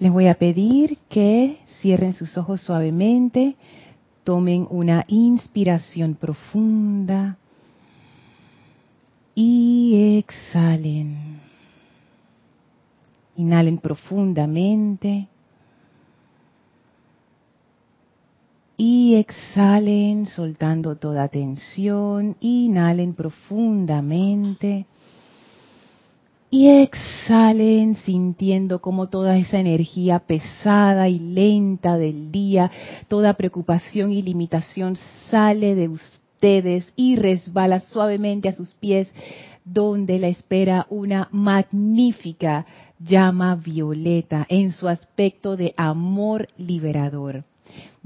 Les voy a pedir que cierren sus ojos suavemente, tomen una inspiración profunda y exhalen. Inhalen profundamente. Y exhalen soltando toda tensión. Inhalen profundamente. Y exhalen sintiendo como toda esa energía pesada y lenta del día, toda preocupación y limitación sale de ustedes y resbala suavemente a sus pies, donde la espera una magnífica llama violeta en su aspecto de amor liberador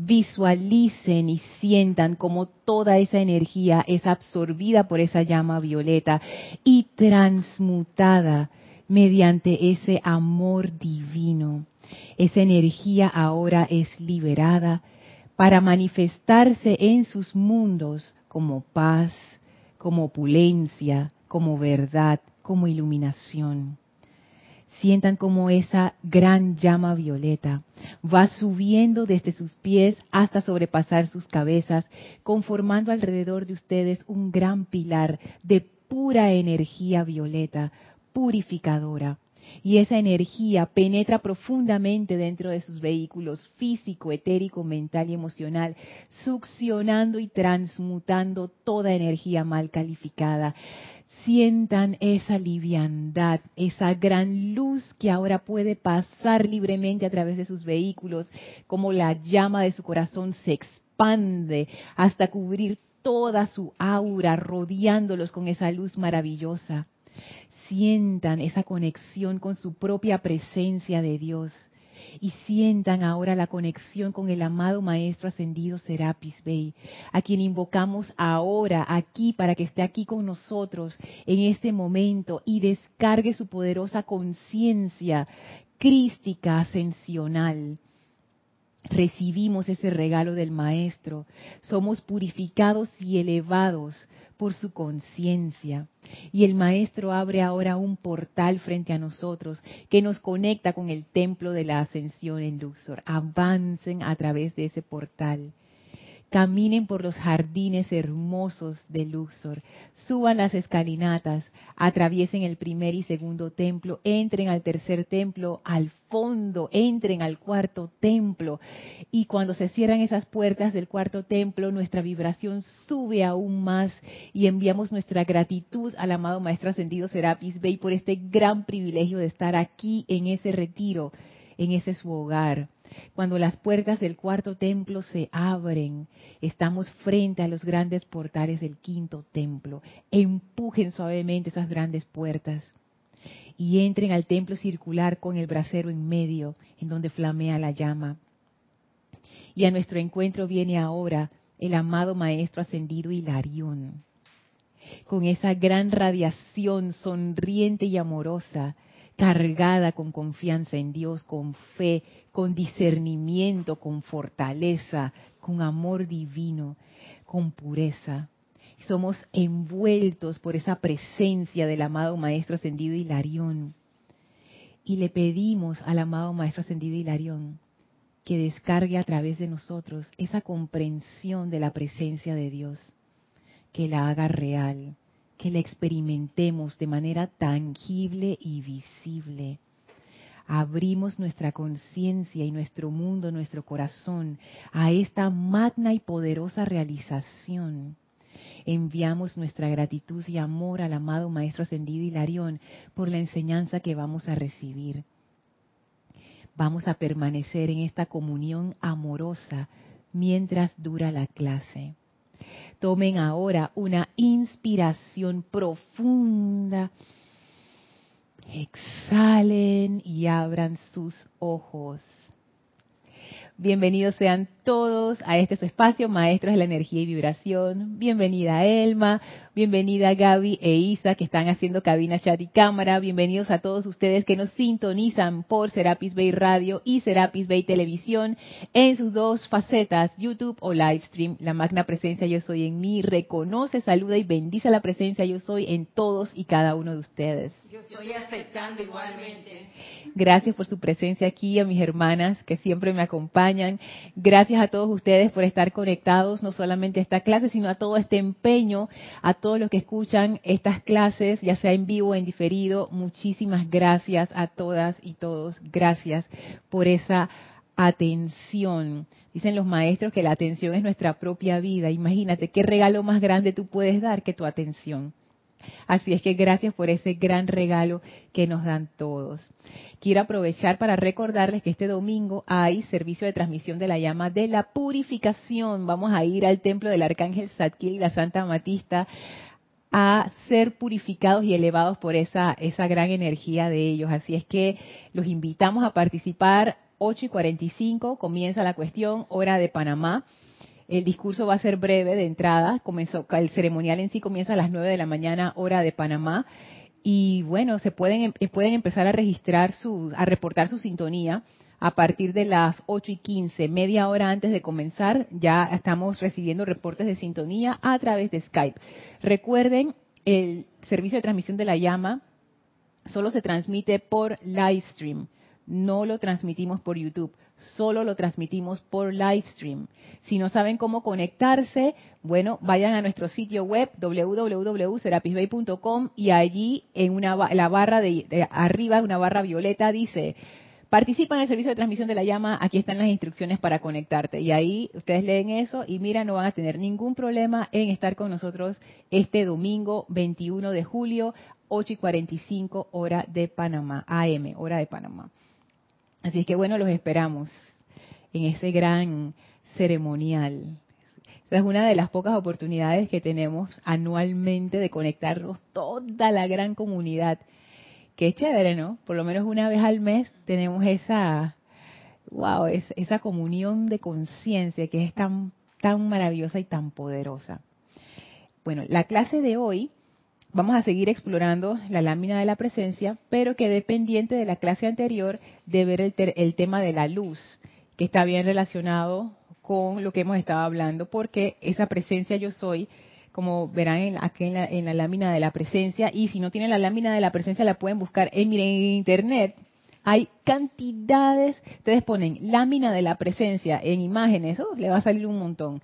visualicen y sientan como toda esa energía es absorbida por esa llama violeta y transmutada mediante ese amor divino. Esa energía ahora es liberada para manifestarse en sus mundos como paz, como opulencia, como verdad, como iluminación sientan como esa gran llama violeta va subiendo desde sus pies hasta sobrepasar sus cabezas, conformando alrededor de ustedes un gran pilar de pura energía violeta, purificadora. Y esa energía penetra profundamente dentro de sus vehículos físico, etérico, mental y emocional, succionando y transmutando toda energía mal calificada, sientan esa liviandad, esa gran luz que ahora puede pasar libremente a través de sus vehículos, como la llama de su corazón se expande hasta cubrir toda su aura, rodeándolos con esa luz maravillosa. Sientan esa conexión con su propia presencia de Dios y sientan ahora la conexión con el amado Maestro Ascendido Serapis Bey, a quien invocamos ahora aquí para que esté aquí con nosotros en este momento y descargue su poderosa conciencia crística ascensional recibimos ese regalo del Maestro, somos purificados y elevados por su conciencia. Y el Maestro abre ahora un portal frente a nosotros que nos conecta con el templo de la ascensión en Luxor. Avancen a través de ese portal caminen por los jardines hermosos de Luxor, suban las escalinatas, atraviesen el primer y segundo templo, entren al tercer templo, al fondo, entren al cuarto templo. Y cuando se cierran esas puertas del cuarto templo, nuestra vibración sube aún más y enviamos nuestra gratitud al amado Maestro Ascendido Serapis Bey por este gran privilegio de estar aquí en ese retiro, en ese su hogar cuando las puertas del cuarto templo se abren, estamos frente a los grandes portales del quinto templo. Empujen suavemente esas grandes puertas y entren al templo circular con el brasero en medio, en donde flamea la llama. Y a nuestro encuentro viene ahora el amado Maestro Ascendido Hilarión, con esa gran radiación sonriente y amorosa cargada con confianza en Dios, con fe, con discernimiento, con fortaleza, con amor divino, con pureza. Somos envueltos por esa presencia del amado Maestro Ascendido Hilarión. Y le pedimos al amado Maestro Ascendido Hilarión que descargue a través de nosotros esa comprensión de la presencia de Dios, que la haga real, que la experimentemos de manera tangible y visible. Abrimos nuestra conciencia y nuestro mundo, nuestro corazón a esta magna y poderosa realización. Enviamos nuestra gratitud y amor al amado Maestro Ascendido Hilarión por la enseñanza que vamos a recibir. Vamos a permanecer en esta comunión amorosa mientras dura la clase. Tomen ahora una inspiración profunda. Exhalen y abran sus ojos. Bienvenidos sean todos a este su espacio, Maestros de la Energía y Vibración. Bienvenida Elma, bienvenida Gaby e Isa que están haciendo cabina, chat y cámara. Bienvenidos a todos ustedes que nos sintonizan por Serapis Bay Radio y Serapis Bay Televisión en sus dos facetas, YouTube o Livestream. La magna presencia yo soy en mí, reconoce, saluda y bendice la presencia yo soy en todos y cada uno de ustedes. Yo estoy aceptando igualmente. Gracias por su presencia aquí, a mis hermanas que siempre me acompañan. Gracias a todos ustedes por estar conectados, no solamente a esta clase, sino a todo este empeño, a todos los que escuchan estas clases, ya sea en vivo o en diferido. Muchísimas gracias a todas y todos. Gracias por esa atención. Dicen los maestros que la atención es nuestra propia vida. Imagínate qué regalo más grande tú puedes dar que tu atención. Así es que gracias por ese gran regalo que nos dan todos. Quiero aprovechar para recordarles que este domingo hay servicio de transmisión de la llama de la purificación. Vamos a ir al templo del Arcángel Zadkiel y la Santa Matista a ser purificados y elevados por esa, esa gran energía de ellos. Así es que los invitamos a participar. 8 y 45 comienza la cuestión, hora de Panamá. El discurso va a ser breve de entrada. Comenzó, el ceremonial en sí comienza a las 9 de la mañana, hora de Panamá. Y bueno, se pueden, em, pueden empezar a registrar su, a reportar su sintonía a partir de las 8 y 15, media hora antes de comenzar. Ya estamos recibiendo reportes de sintonía a través de Skype. Recuerden, el servicio de transmisión de la llama solo se transmite por live stream no lo transmitimos por YouTube, solo lo transmitimos por Livestream. Si no saben cómo conectarse, bueno, vayan a nuestro sitio web www.serapisbay.com y allí en una la barra de, arriba, una barra violeta dice Participa en el servicio de transmisión de la llama, aquí están las instrucciones para conectarte. Y ahí ustedes leen eso y mira, no van a tener ningún problema en estar con nosotros este domingo 21 de julio, 8 y 45 hora de Panamá, AM, hora de Panamá. Así es que bueno, los esperamos en ese gran ceremonial. Esa es una de las pocas oportunidades que tenemos anualmente de conectarnos toda la gran comunidad. Qué chévere, ¿no? Por lo menos una vez al mes tenemos esa, wow, esa comunión de conciencia que es tan, tan maravillosa y tan poderosa. Bueno, la clase de hoy vamos a seguir explorando la lámina de la presencia, pero quedé pendiente de la clase anterior de ver el, tema de la luz, que está bien relacionado con lo que hemos estado hablando, porque esa presencia yo soy, como verán en, aquí en la, lámina de la presencia, y si no tienen la lámina de la presencia la pueden buscar en, miren, en internet. Hay cantidades, ustedes ponen lámina de la presencia en imágenes, oh, le va a salir un montón,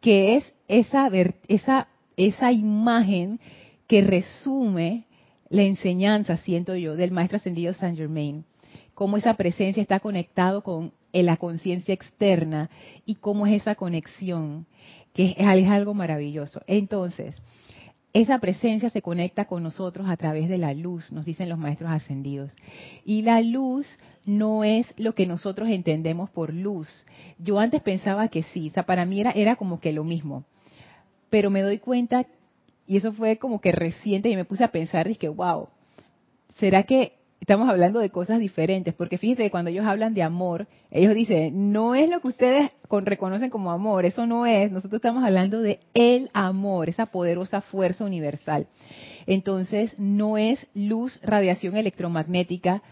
que es esa, esa, esa imagen que resume la enseñanza, siento yo, del maestro ascendido Saint Germain, cómo esa presencia está conectado con la conciencia externa y cómo es esa conexión, que es, algo maravilloso. Entonces, esa presencia se conecta con nosotros a través de la luz, nos dicen los maestros ascendidos. Y la luz no es lo que nosotros entendemos por luz. Yo antes pensaba que sí, o sea, para mí era, era como que lo mismo. Pero me doy cuenta y eso fue como que reciente y me puse a pensar, dije, wow, ¿será que estamos hablando de cosas diferentes? Porque fíjense que cuando ellos hablan de amor, ellos dicen, no es lo que ustedes reconocen como amor, eso no es, nosotros estamos hablando de el amor, esa poderosa fuerza universal. Entonces, no es luz, radiación electromagnética,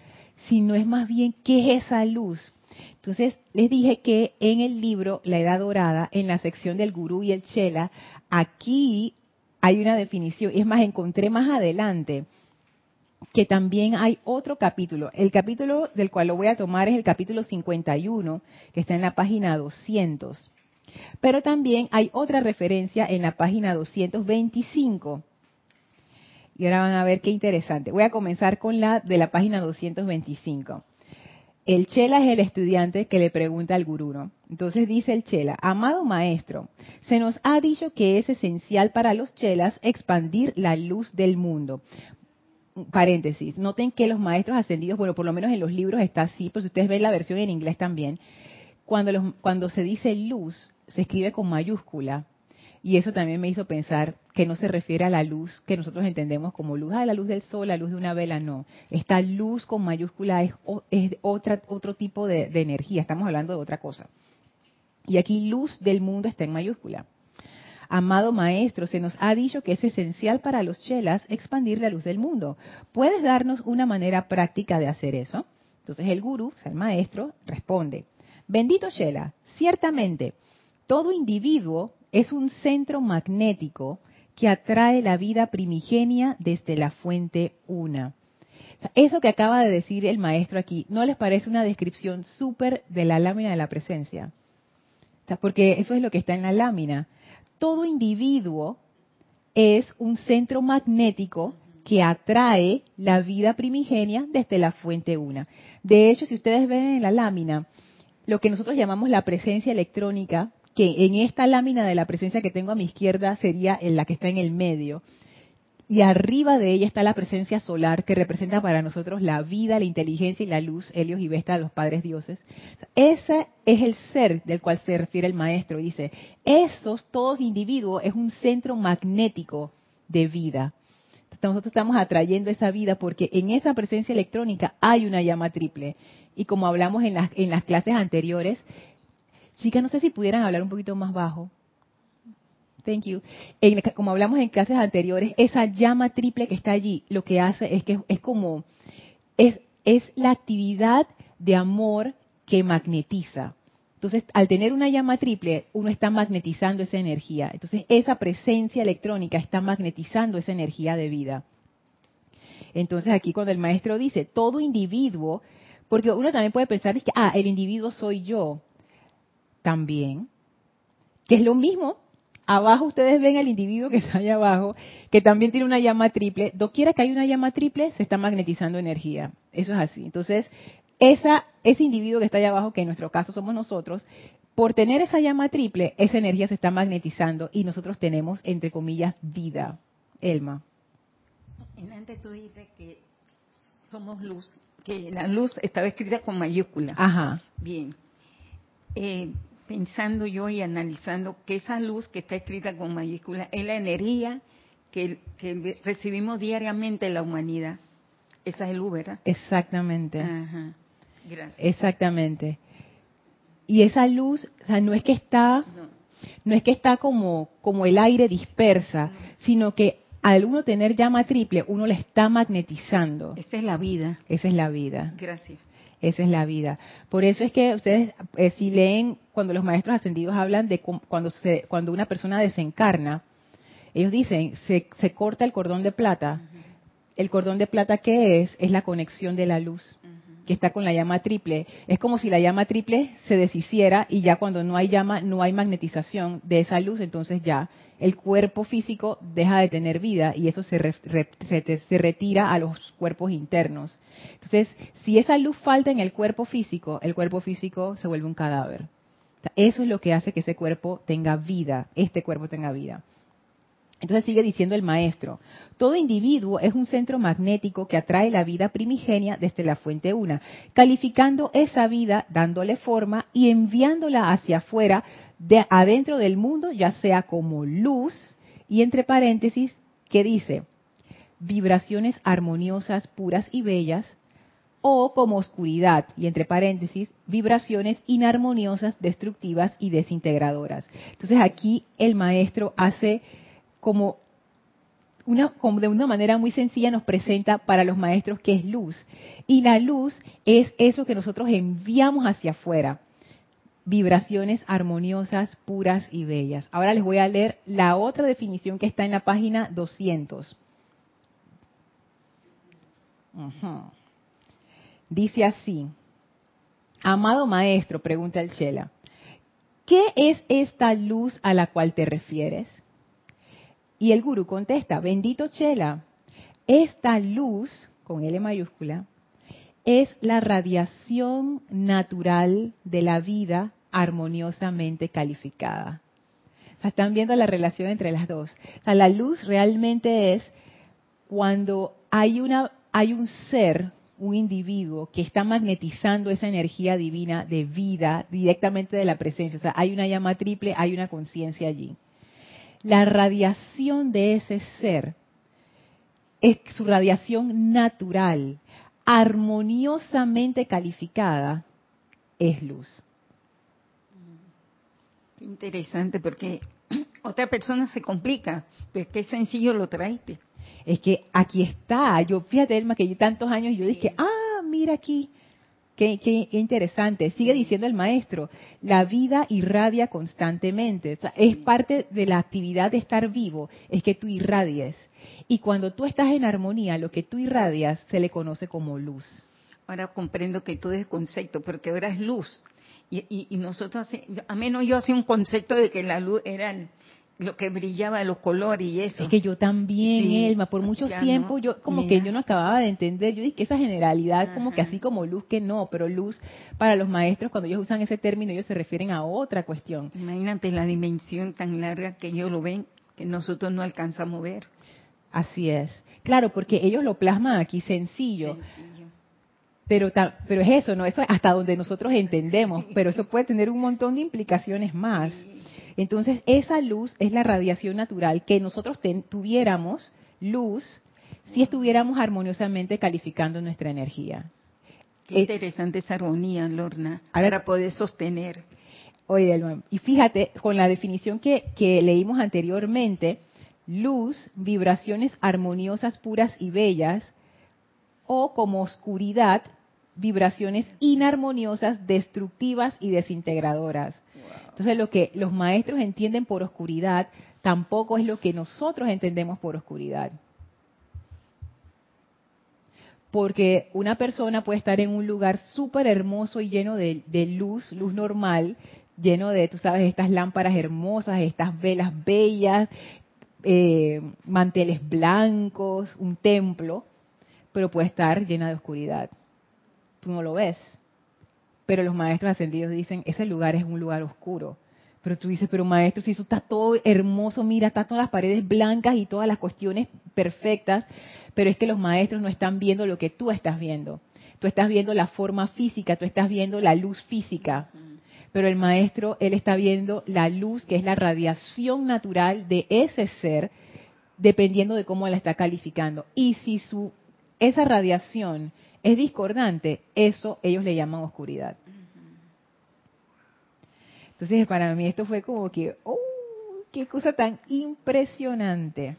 sino es más bien qué es esa luz. Entonces, les dije que en el libro La Edad Dorada, en la sección del gurú y el chela, aquí hay una definición. Es más, encontré más adelante que también hay otro capítulo. El capítulo del cual lo voy a tomar es el capítulo 51, que está en la página 200. Pero también hay otra referencia en la página 225. Y ahora van a ver qué interesante. Voy a comenzar con la de la página 225. El Chela es el estudiante que le pregunta al gurú, ¿no? Entonces dice el Chela, amado maestro, se nos ha dicho que es esencial para los Chelas expandir la luz del mundo. Paréntesis, noten que los maestros ascendidos, bueno, por lo menos en los libros está así, pues ustedes ven la versión en inglés también, cuando, cuando se dice luz, se escribe con mayúscula. Y eso también me hizo pensar que no se refiere a la luz que nosotros entendemos como luz, ah, la luz del sol, la luz de una vela, no. Esta luz con mayúscula es, otra, otro tipo de, de energía, estamos hablando de otra cosa. Y aquí luz del mundo está en mayúscula. Amado maestro, se nos ha dicho que es esencial para los chelas expandir la luz del mundo. ¿Puedes darnos una manera práctica de hacer eso? Entonces el gurú, o sea, el maestro, responde, bendito chela, ciertamente, todo individuo es un centro magnético que atrae la vida primigenia desde la fuente una. eso que acaba de decir el maestro aquí, ¿no les parece una descripción súper de la lámina de la presencia? porque eso es lo que está en la lámina. Todo individuo es un centro magnético que atrae la vida primigenia desde la fuente una. De hecho, si ustedes ven en la lámina, lo que nosotros llamamos la presencia electrónica que en esta lámina de la presencia que tengo a mi izquierda sería en la que está en el medio. Y arriba de ella está la presencia solar que representa para nosotros la vida, la inteligencia y la luz, Helios y Vesta, los padres dioses. Ese es el ser del cual se refiere el maestro. Dice, esos, todos individuos, es un centro magnético de vida. nosotros estamos atrayendo esa vida porque en esa presencia electrónica hay una llama triple. Y como hablamos en las, en las clases anteriores, Chicas, no sé si pudieran hablar un poquito más bajo. Thank you. como hablamos en clases anteriores, esa llama triple que está allí, lo que hace es que es como, es, es la actividad de amor que magnetiza. Entonces, al tener una llama triple, uno está magnetizando esa energía. Entonces, esa presencia electrónica está magnetizando esa energía de vida. Entonces, aquí cuando el maestro dice, todo individuo, porque uno también puede pensar, que, ah, el individuo soy yo también, que es lo mismo. Abajo ustedes ven al individuo que está allá abajo, que también tiene una llama triple. Doquiera que hay una llama triple, se está magnetizando energía. Eso es así. Entonces, esa, ese individuo que está allá abajo, que en nuestro caso somos nosotros, por tener esa llama triple, esa energía se está magnetizando y nosotros tenemos, entre comillas, vida. Elma. En antes tú dices que somos luz, que la luz estaba escrita con mayúscula. Ajá. Bien. Eh, pensando yo y analizando que esa luz que está escrita con mayúscula es la energía que, recibimos diariamente en la humanidad. Esa es luz, ¿verdad? Exactamente. Ajá. Gracias. Exactamente. Y esa luz, o sea, no es que está, no, es que está como, como el aire dispersa, sino que al uno tener llama triple, uno le está magnetizando. Esa es la vida. Esa es la vida. Gracias. Esa es la vida. Por eso es que ustedes, eh, si leen cuando los maestros ascendidos hablan de cuando, se, cuando una persona desencarna, ellos dicen, se, se corta el cordón de plata. El cordón de plata, ¿qué es? Es la conexión de la luz que está con la llama triple. Es como si la llama triple se deshiciera y ya cuando no hay llama, no hay magnetización de esa luz, entonces ya el cuerpo físico deja de tener vida y eso se, se, retira a los cuerpos internos. Entonces, si esa luz falta en el cuerpo físico, el cuerpo físico se vuelve un cadáver. Eso es lo que hace que ese cuerpo tenga vida, este cuerpo tenga vida. Entonces sigue diciendo el maestro, todo individuo es un centro magnético que atrae la vida primigenia desde la fuente una, calificando esa vida, dándole forma y enviándola hacia afuera, de adentro del mundo, ya sea como luz, y entre paréntesis, que dice, vibraciones armoniosas, puras y bellas, o como oscuridad, y entre paréntesis, vibraciones inarmoniosas, destructivas y desintegradoras. Entonces aquí el maestro hace como una, como de una manera muy sencilla nos presenta para los maestros que es luz. Y la luz es eso que nosotros enviamos hacia afuera. Vibraciones armoniosas, puras y bellas. Ahora les voy a leer la otra definición que está en la página 200. Dice así, amado maestro, pregunta el Shela, ¿qué es esta luz a la cual te refieres? Y el gurú contesta, bendito Chela, esta luz, con L mayúscula, es la radiación natural de la vida armoniosamente calificada. están viendo la relación entre las dos. la luz realmente es cuando hay, una, hay un ser, un individuo que está magnetizando esa energía divina de vida directamente de la presencia. O sea, hay una llama triple, hay una conciencia allí. la radiación de ese ser es su radiación natural, armoniosamente calificada, es luz. Interesante porque otra persona se complica, pero qué sencillo lo traiste. Es que aquí está, yo fíjate Elma que yo tantos años yo dije, ah, mira aquí, Qué, qué, interesante. Sigue diciendo el maestro, la vida irradia constantemente. es parte de la actividad de estar vivo, es que tú irradies. Y cuando tú estás en armonía, lo que tú irradias se le conoce como luz. Ahora comprendo que todo es concepto, porque ahora es luz. Y, y, nosotros, a menos yo hacía un concepto de que la luz era lo que brillaba los colores y eso. Es que yo también, Elma, por mucho tiempo yo como que yo no acababa de entender, yo dije que esa generalidad como que así como luz que no, pero luz para los maestros cuando ellos usan ese término ellos se refieren a otra cuestión. Imagínate la dimensión tan larga que ellos lo ven que nosotros no alcanzamos a ver. Así es. Claro, porque ellos lo plasman aquí sencillo. Pero, pero es eso, ¿no? Eso es hasta donde nosotros entendemos, pero eso puede tener un montón de implicaciones más. Entonces, esa luz es la radiación natural que nosotros tuviéramos luz si estuviéramos armoniosamente calificando nuestra energía. Qué interesante esa armonía, Lorna, para poder sostener. Oye, y fíjate, con la definición que, que leímos anteriormente, luz, vibraciones armoniosas, puras y bellas, o como oscuridad, vibraciones inarmoniosas, destructivas y desintegradoras. Entonces lo que los maestros entienden por oscuridad tampoco es lo que nosotros entendemos por oscuridad. Porque una persona puede estar en un lugar súper hermoso y lleno de, luz, luz normal, lleno de, tú sabes, estas lámparas hermosas, estas velas bellas, eh, manteles blancos, un templo, pero puede estar llena de oscuridad. Tú no lo ves. Pero los maestros ascendidos dicen, ese lugar es un lugar oscuro. Pero tú dices, pero maestro, si eso está todo hermoso, mira, está todas las paredes blancas y todas las cuestiones perfectas, pero es que los maestros no están viendo lo que tú estás viendo. Tú estás viendo la forma física, tú estás viendo la luz física. Pero el maestro, él está viendo la luz, que es la radiación natural de ese ser, dependiendo de cómo la está calificando. Y si su, esa radiación es discordante, eso ellos le llaman oscuridad. Entonces, para mí esto fue como que, ¡oh! ¡Qué cosa tan impresionante!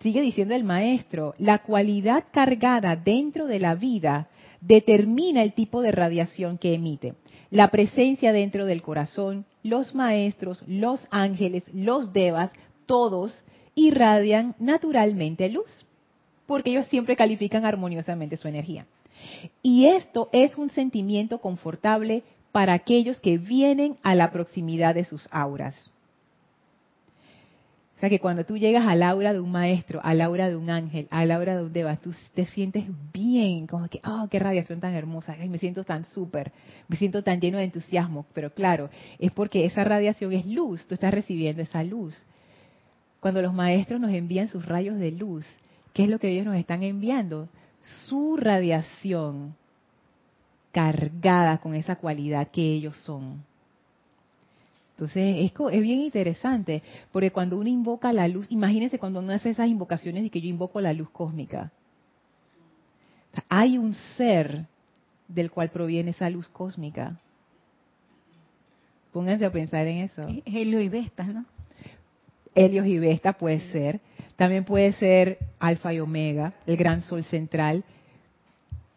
Sigue diciendo el maestro, la cualidad cargada dentro de la vida determina el tipo de radiación que emite. La presencia dentro del corazón, los maestros, los ángeles, los devas, todos irradian naturalmente luz porque ellos siempre califican armoniosamente su energía. Y esto es un sentimiento confortable para aquellos que vienen a la proximidad de sus auras. O sea que cuando tú llegas al aura de un maestro, al aura de un ángel, al aura de un deva, tú te sientes bien, como que, oh, qué radiación tan hermosa, me siento tan súper, me siento tan lleno de entusiasmo. Pero claro, es porque esa radiación es luz, tú estás recibiendo esa luz. Cuando los maestros nos envían sus rayos de luz, ¿Qué es lo que ellos nos están enviando? Su radiación cargada con esa cualidad que ellos son. Entonces, es, es, bien interesante, porque cuando uno invoca la luz, imagínense cuando uno hace esas invocaciones y que yo invoco la luz cósmica. hay un ser del cual proviene esa luz cósmica. Pónganse a pensar en eso. Helio y Vesta, ¿no? Helios y Vesta puede ser. También puede ser Alfa y Omega, el gran sol central.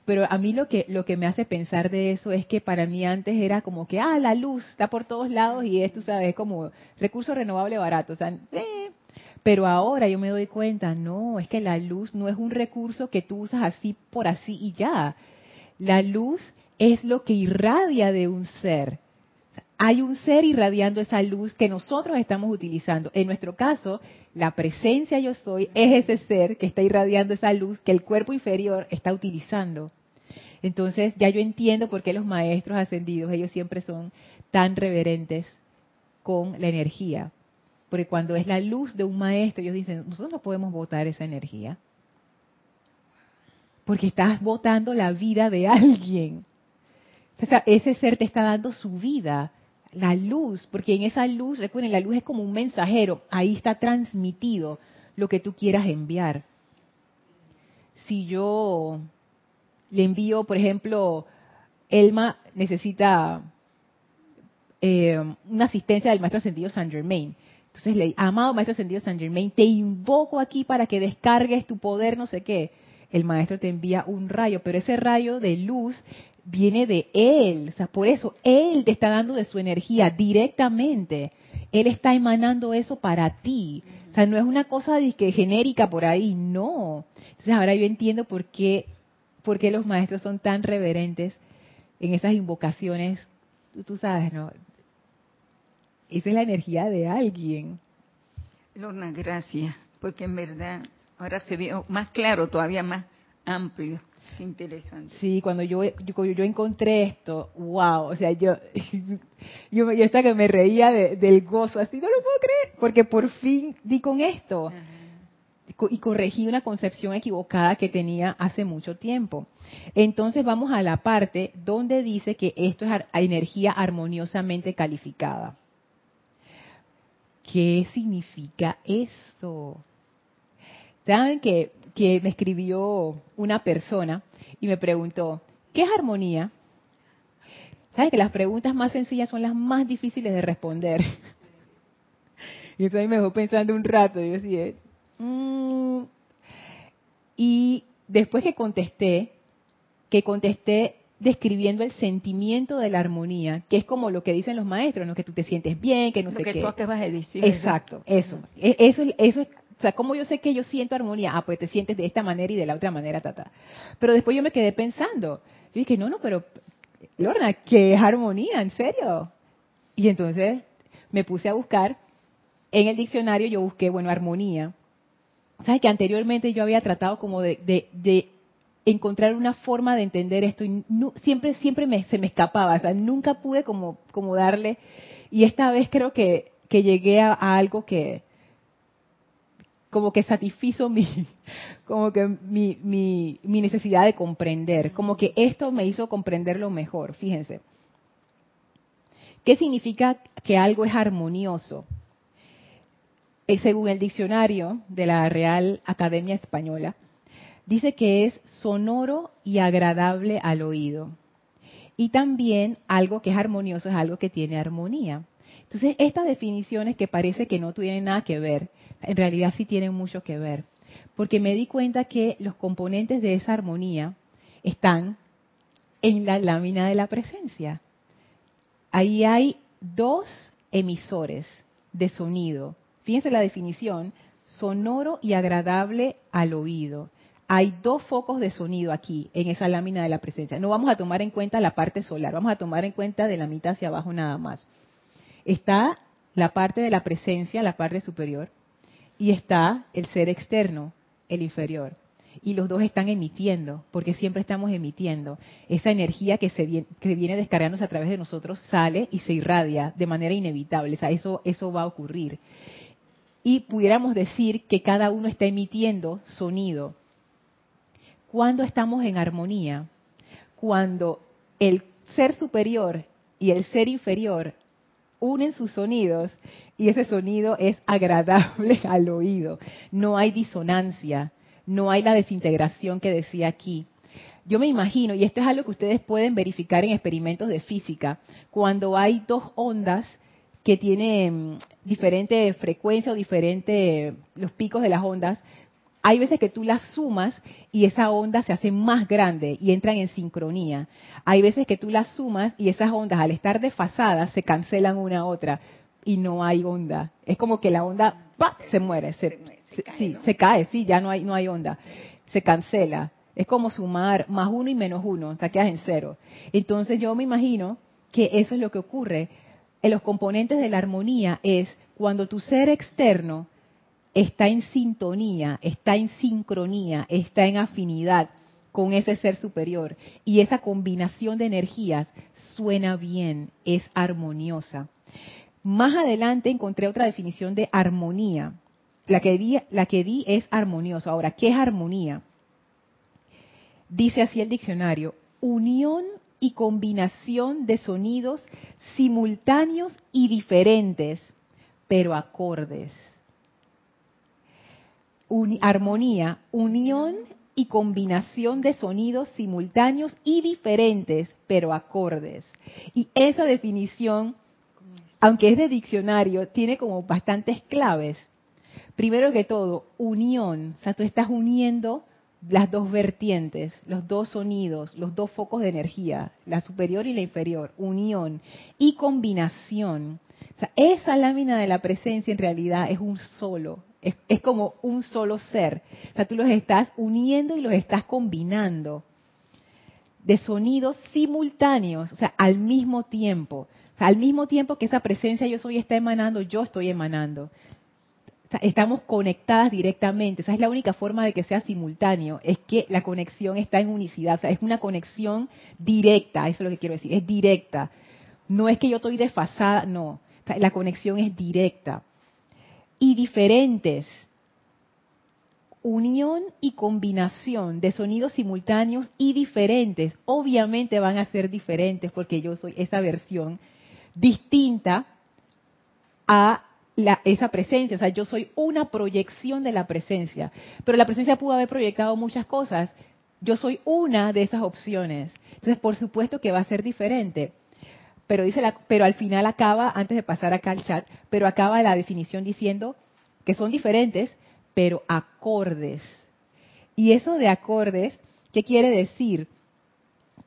Pero a mí lo que, lo que me hace pensar de eso es que para mí antes era como que, ah, la luz está por todos lados y es, tú sabes, como recurso renovable barato. O sea, eh. Pero ahora yo me doy cuenta, no, es que la luz no es un recurso que tú usas así por así y ya. La luz es lo que irradia de un ser hay un ser irradiando esa luz que nosotros estamos utilizando. En nuestro caso, la presencia yo soy es ese ser que está irradiando esa luz que el cuerpo inferior está utilizando. Entonces ya yo entiendo por qué los maestros ascendidos, ellos siempre son tan reverentes con la energía. Porque cuando es la luz de un maestro, ellos dicen, nosotros no podemos votar esa energía. Porque estás votando la vida de alguien. Ese ser te está dando su vida la luz, porque en esa luz, recuerden, la luz es como un mensajero, ahí está transmitido lo que tú quieras enviar. Si yo le envío, por ejemplo, Elma necesita eh, una asistencia del maestro ascendido San Germain. Entonces le amado maestro ascendido San Germain, te invoco aquí para que descargues tu poder, no sé qué. El maestro te envía un rayo, pero ese rayo de luz viene de él. O sea, por eso él te está dando de su energía directamente. Él está emanando eso para ti. O sea, no es una cosa que genérica por ahí, no. Entonces ahora yo entiendo por qué, por qué los maestros son tan reverentes en esas invocaciones. Tú, sabes, ¿no? Esa es la energía de alguien. Lorna, gracias, porque en verdad ahora se vio más claro, todavía más amplio. Interesante. Sí, cuando yo, yo, yo encontré esto, wow, o sea, yo, yo, yo hasta que me reía del gozo, así no lo puedo creer, porque por fin di con esto. Y corregí una concepción equivocada que tenía hace mucho tiempo. Entonces vamos a la parte donde dice que esto es energía armoniosamente calificada. ¿Qué significa esto? Saben que, que me escribió una persona y me preguntó, ¿qué es armonía? ¿Saben que las preguntas más sencillas son las más difíciles de responder? Y eso a mí me dejó pensando un rato. Y yo decía, mm". y después que contesté, que contesté describiendo el sentimiento de la armonía, que es como lo que dicen los maestros, ¿no? que tú te sientes bien, que no sé que qué. Tú acabas de decir. Exacto, eso. E, eso, eso, o sea, ¿cómo yo sé que yo siento armonía? Ah, pues te sientes de esta manera y de la otra manera, tata. Pero después yo me quedé pensando. Yo dije, no, no, pero, Lorna, ¿qué es armonía? ¿En serio? Y entonces me puse a buscar. En el diccionario yo busqué, bueno, armonía. ¿Sabes que anteriormente yo había tratado como de, de encontrar una forma de entender esto y siempre siempre se me escapaba, o sea, nunca pude como, darle y esta vez creo que llegué a, algo que como que satisfizo mi como que mi, mi, mi necesidad de comprender, como que esto me hizo comprenderlo mejor, fíjense. ¿Qué significa que algo es armonioso? Eh, según el diccionario de la Real Academia Española, dice que es sonoro y agradable al oído. Y también algo que es armonioso es algo que tiene armonía. Entonces, estas definiciones que parece que no tienen nada que ver, en realidad sí tienen mucho que ver. Porque me di cuenta que los componentes de esa armonía están en la lámina de la presencia. Ahí hay dos emisores de sonido. Fíjense la definición, sonoro y agradable al oído hay dos focos de sonido aquí en esa lámina de la presencia. No vamos a tomar en cuenta la parte solar, vamos a tomar en cuenta de la mitad hacia abajo nada más. Está la parte de la presencia, la parte superior, y está el ser externo, el inferior. Y los dos están emitiendo, porque siempre estamos emitiendo. Esa energía que, se viene, que viene descargándose a través de nosotros sale y se irradia de manera inevitable. Eso, eso va a ocurrir. Y pudiéramos decir que cada uno está emitiendo sonido cuando estamos en armonía, cuando el ser superior y el ser inferior unen sus sonidos y ese sonido es agradable al oído. No hay disonancia, no hay la desintegración que decía aquí. Yo me imagino, y esto es algo que ustedes pueden verificar en experimentos de física, cuando hay dos ondas que tienen diferente frecuencia o diferente los picos de las ondas, hay veces que tú las sumas y esa onda se hace más grande y entran en sincronía. Hay veces que tú las sumas y esas ondas al estar desfasadas se cancelan una a otra y no hay onda. Es como que la onda se muere, se, cae, sí, se cae, sí, ya no hay, no hay onda. Se cancela. Es como sumar más uno y menos uno, sea, quedas en cero. Entonces yo me imagino que eso es lo que ocurre. En los componentes de la armonía es cuando tu ser externo está en sintonía, está en sincronía, está en afinidad con ese ser superior. Y esa combinación de energías suena bien, es armoniosa. Más adelante encontré otra definición de armonía. La que di, es armoniosa. Ahora, ¿qué es armonía? Dice así el diccionario, unión y combinación de sonidos simultáneos y diferentes, pero acordes. Armonía, unión y combinación de sonidos simultáneos y diferentes, pero acordes. Y esa definición, aunque es de diccionario, tiene como bastantes claves. Primero que todo, unión, o sea, tú estás uniendo las dos vertientes, los dos sonidos, los dos focos de energía, la superior y la inferior, unión y combinación. O sea, esa lámina de la presencia en realidad es un solo, es, es, como un solo ser. O sea, tú los estás uniendo y los estás combinando de sonidos simultáneos, o sea, al mismo tiempo. O sea, al mismo tiempo que esa presencia yo soy está emanando, yo estoy emanando estamos conectadas directamente. Esa es la única forma de que sea simultáneo, es que la conexión está en unicidad, o sea, es una conexión directa, eso es lo que quiero decir, es directa. No es que yo estoy desfasada, no, la conexión es directa. Y diferentes, unión y combinación de sonidos simultáneos y diferentes, obviamente van a ser diferentes porque yo soy esa versión distinta a esa presencia, o sea, yo soy una proyección de la presencia, pero la presencia pudo haber proyectado muchas cosas, yo soy una de esas opciones, entonces por supuesto que va a ser diferente, pero dice la, pero al final acaba, antes de pasar acá al chat, pero acaba la definición diciendo que son diferentes, pero acordes. Y eso de acordes, ¿qué quiere decir?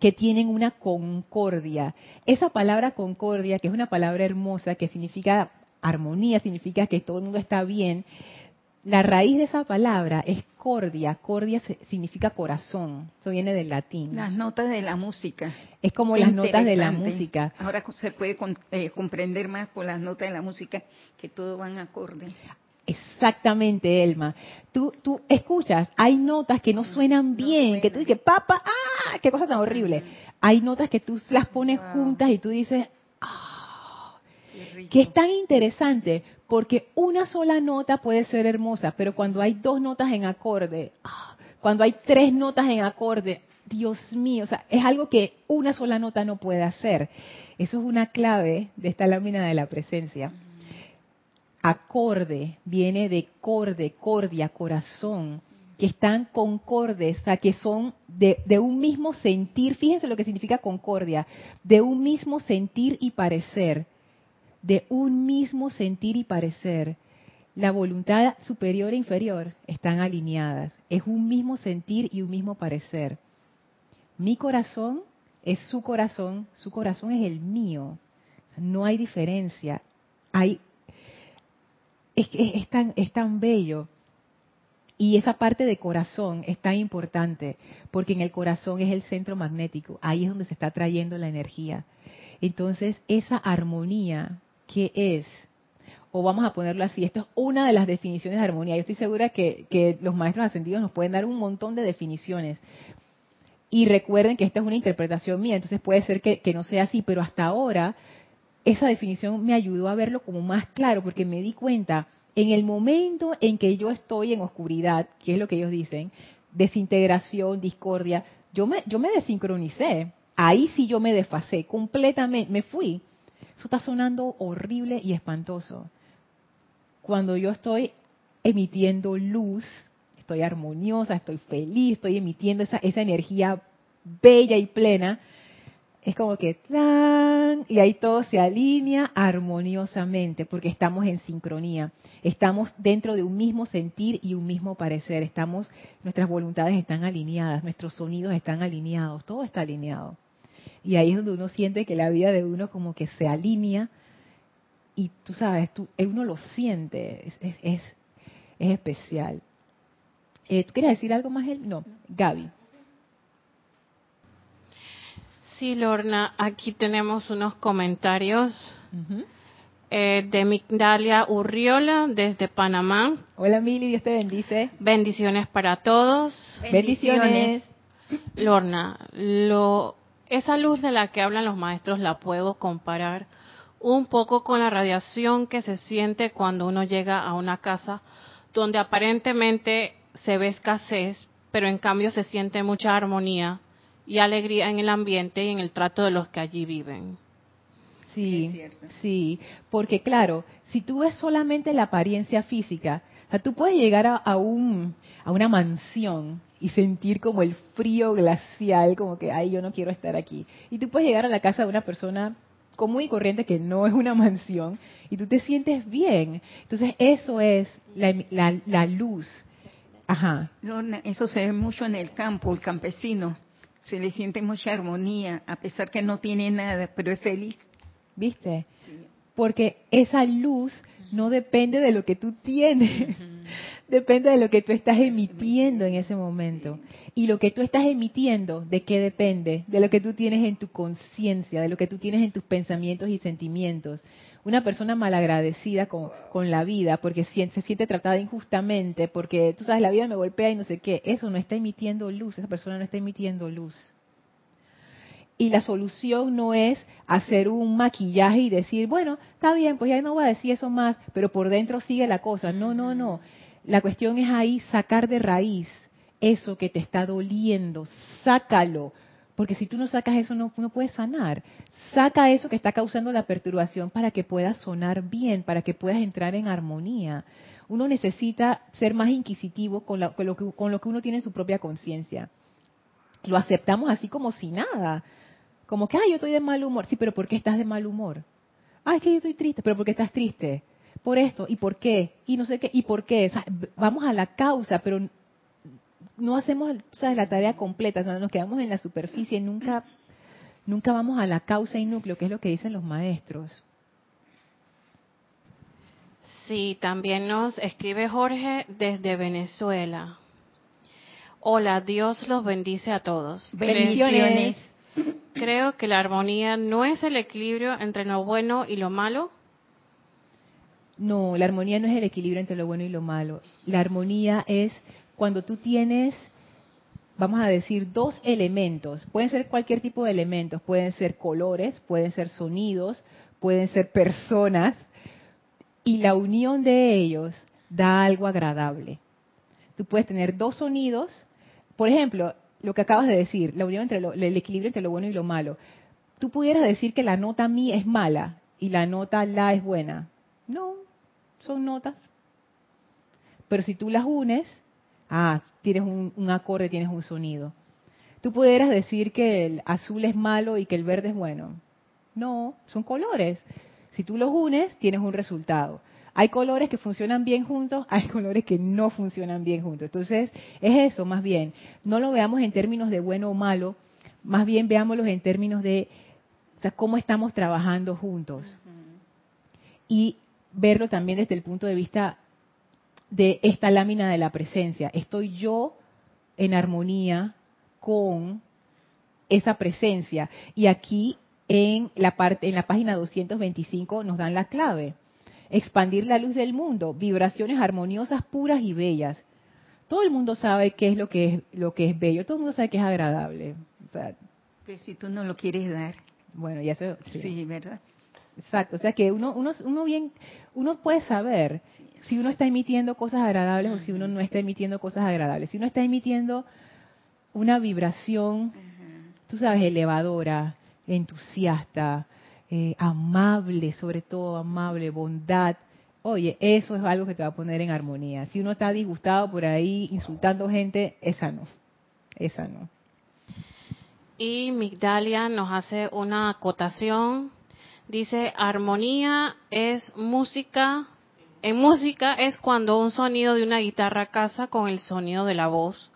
que tienen una concordia. Esa palabra concordia, que es una palabra hermosa, que significa armonía significa que todo el mundo está bien. La raíz de esa palabra es cordia. Cordia significa corazón. Eso viene del latín. Las notas de la música. Es como las notas de la música. Ahora se puede eh, comprender más por las notas de la música que todo van acorde. Exactamente, Elma. Tú, tú escuchas, hay notas que no suenan bien, que tú dices, papá, ¡ah! ¡Qué cosa tan horrible! Hay notas que tú las pones juntas y tú dices, ¡ah! Que es tan interesante porque una sola nota puede ser hermosa, pero cuando hay dos notas en acorde, ah, cuando hay tres notas en acorde, Dios mío, o sea, es algo que una sola nota no puede hacer. Eso es una clave de esta lámina de la presencia. Acorde viene de corde, cordia, corazón, que están concordes, o sea, que son de, de un mismo sentir, fíjense lo que significa concordia, de un mismo sentir y parecer de un mismo sentir y parecer. La voluntad superior e inferior están alineadas. Es un mismo sentir y un mismo parecer. Mi corazón es su corazón, su corazón es el mío. No hay diferencia. Hay, es, es, tan, es tan bello. Y esa parte de corazón es tan importante, porque en el corazón es el centro magnético, ahí es donde se está trayendo la energía. Entonces, esa armonía qué es. O vamos a ponerlo así, esto es una de las definiciones de armonía. Yo estoy segura que, los maestros ascendidos nos pueden dar un montón de definiciones. Y recuerden que esta es una interpretación mía, entonces puede ser que, que no sea así, pero hasta ahora esa definición me ayudó a verlo como más claro, porque me di cuenta, en el momento en que yo estoy en oscuridad, que es lo que ellos dicen, desintegración, discordia, yo me, yo me desincronicé. Ahí sí yo me desfasé completamente, me fui. Eso está sonando horrible y espantoso. Cuando yo estoy emitiendo luz, estoy armoniosa, estoy feliz, estoy emitiendo esa, esa energía bella y plena, es como que ¡tlan! y ahí todo se alinea armoniosamente porque estamos en sincronía, estamos dentro de un mismo sentir y un mismo parecer, estamos nuestras voluntades están alineadas, nuestros sonidos están alineados, todo está alineado. Y ahí es donde uno siente que la vida de uno como que se alinea y tú sabes, tú, uno lo siente, es, es, es, especial. Eh, ¿Tú quieres decir algo más? No, Gaby. Sí, Lorna, aquí tenemos unos comentarios eh, de Migdalia Urriola desde Panamá. Hola Mili, Dios te bendice. Bendiciones para todos. Bendiciones. Lorna, lo esa luz de la que hablan los maestros la puedo comparar un poco con la radiación que se siente cuando uno llega a una casa donde aparentemente se ve escasez, pero en cambio se siente mucha armonía y alegría en el ambiente y en el trato de los que allí viven. Sí, sí, porque claro, si tú ves solamente la apariencia física, o sea, tú puedes llegar a, a, un, a una mansión y sentir como el frío glacial, como que, ay, yo no quiero estar aquí. Y tú puedes llegar a la casa de una persona común y corriente que no es una mansión y tú te sientes bien. Entonces, eso es la, la, la luz. Ajá. eso se ve mucho en el campo, el campesino. Se le siente mucha armonía, a pesar que no tiene nada, pero es feliz. ¿Viste? Porque esa luz no depende de lo que tú tienes, depende de lo que tú estás emitiendo en ese momento. Y lo que tú estás emitiendo, ¿de qué depende? De lo que tú tienes en tu conciencia, de lo que tú tienes en tus pensamientos y sentimientos. Una persona malagradecida con, con la vida porque se siente tratada injustamente, porque tú sabes, la vida me golpea y no sé qué, eso no está emitiendo luz, esa persona no está emitiendo luz. Y la solución no es hacer un maquillaje y decir, bueno, está bien, pues ya no voy a decir eso más, pero por dentro sigue la cosa. No, no, no. La cuestión es ahí sacar de raíz eso que te está doliendo, sácalo. Porque si tú no sacas eso, no, no puedes sanar. Saca eso que está causando la perturbación para que puedas sonar bien, para que puedas entrar en armonía. Uno necesita ser más inquisitivo con, con, lo, que, con lo que uno tiene en su propia conciencia. Lo aceptamos así como si nada. Como que, ay, yo estoy de mal humor. Sí, pero ¿por qué estás de mal humor? Ay, es que yo estoy triste. ¿Pero por qué estás triste? Por esto. ¿Y por qué? Y no sé qué. ¿Y por qué? vamos a la causa, pero no hacemos ¿sabes? la tarea completa. nos quedamos en la superficie y nunca, nunca vamos a la causa y núcleo, que es lo que dicen los maestros. Sí, también nos escribe Jorge desde Venezuela. Hola, Dios los bendice a todos. Bendiciones. Creo que la armonía no es el equilibrio entre lo bueno y lo malo. No, la armonía no es el equilibrio entre lo bueno y lo malo. La armonía es cuando tú tienes, vamos a decir, dos elementos. Pueden ser cualquier tipo de elementos. Pueden ser colores, pueden ser sonidos, pueden ser personas. Y la unión de ellos da algo agradable. Tú puedes tener dos sonidos. Por ejemplo, lo que acabas de decir, la unión entre el equilibrio entre lo bueno y lo malo. Tú pudieras decir que la nota mi es mala y la nota la es buena. No, son notas. Pero si tú las unes, ah, tienes un, un acorde, tienes un sonido. Tú pudieras decir que el azul es malo y que el verde es bueno. No, son colores. Si tú los unes, tienes un resultado. Hay colores que funcionan bien juntos, hay colores que no funcionan bien juntos. Entonces, es eso más bien. No lo veamos en términos de bueno o malo, más bien veámoslo en términos de cómo estamos trabajando juntos. Y verlo también desde el punto de vista de esta lámina de la presencia. Estoy yo en armonía con esa presencia. Y aquí en la parte en la página 225 nos dan la clave expandir la luz del mundo, vibraciones armoniosas, puras y bellas. Todo el mundo sabe qué es lo que es lo que es bello, todo el mundo sabe que es agradable. Pero si tú no lo quieres dar. Bueno, ya se sí. ¿verdad? Exacto, o sea que uno, uno, uno bien, uno puede saber si uno está emitiendo cosas agradables o si uno no está emitiendo cosas agradables. Si uno está emitiendo una vibración, tú sabes, elevadora, entusiasta, eh, amable, sobre todo amable, bondad. Oye, eso es algo que te va a poner en armonía. Si uno está disgustado por ahí insultando gente, esa no, esa no. Y Migdalia nos hace una acotación. Dice, armonía es música. En música es cuando un sonido de una guitarra casa con el sonido de la voz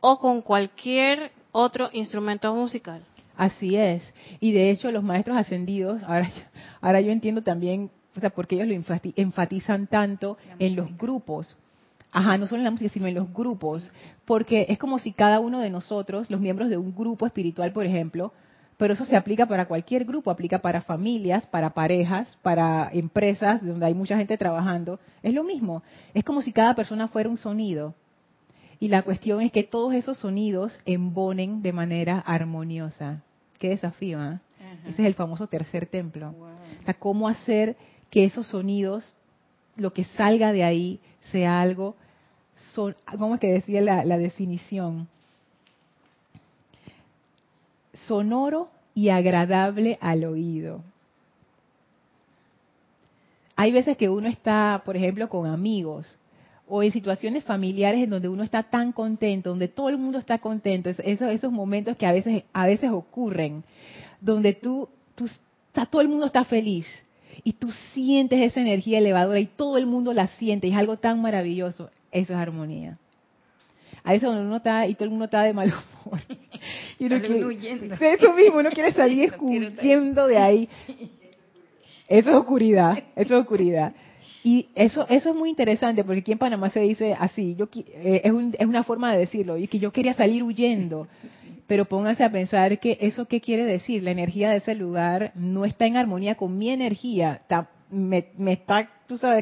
o con cualquier otro instrumento musical. Así es. Y de hecho los maestros ascendidos, ahora, ahora yo entiendo también, o sea, porque ellos lo enfatizan tanto en los grupos. Ajá, no solo en la música, sino en los grupos. Porque es como si cada uno de nosotros, los miembros de un grupo espiritual, por ejemplo, pero eso se aplica para cualquier grupo, aplica para familias, para parejas, para empresas donde hay mucha gente trabajando. Es lo mismo. Es como si cada persona fuera un sonido. Y la cuestión es que todos esos sonidos embonen de manera armoniosa. Qué desafío, ¿eh? Ese es el famoso tercer templo. O sea, cómo hacer que esos sonidos, lo que salga de ahí, sea algo, son, ¿cómo es que decía la, la definición? sonoro y agradable al oído. Hay veces que uno está, por ejemplo, con amigos o en situaciones familiares en donde uno está tan contento, donde todo el mundo está contento, esos, esos momentos que a veces, a veces ocurren, donde tú, tú, todo el mundo está feliz y tú sientes esa energía elevadora y todo el mundo la siente y es algo tan maravilloso, eso es armonía. A veces donde uno está y todo el mundo está de mal humor. Y uno quiere, eso mismo, uno quiere salir huyendo de ahí. Eso es oscuridad, eso es oscuridad. Y eso eso es muy interesante porque aquí en Panamá se dice así, yo eh, es, es una forma de decirlo, y que yo quería salir huyendo. Pero pónganse a pensar que eso qué quiere decir, la energía de ese lugar no está en armonía con mi energía, me, está,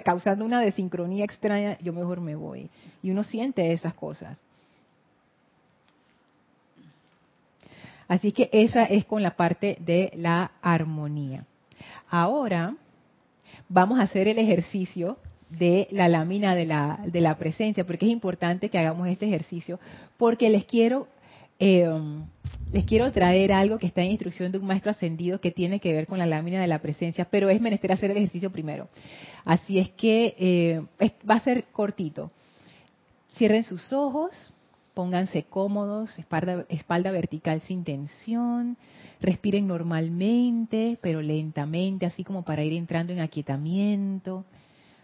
causando una desincronía extraña, yo mejor me voy. Y uno siente esas cosas. Así que esa es con la parte de la armonía. Ahora vamos a hacer el ejercicio de la lámina de la, presencia, porque es importante que hagamos este ejercicio, porque les quiero, eh, les quiero traer algo que está en instrucción de un maestro ascendido que tiene que ver con la lámina de la presencia, pero es menester hacer el ejercicio primero. Así es que eh, va a ser cortito. Cierren sus ojos, pónganse cómodos, espalda, vertical sin tensión, Respiren normalmente, pero lentamente, así como para ir entrando en aquietamiento.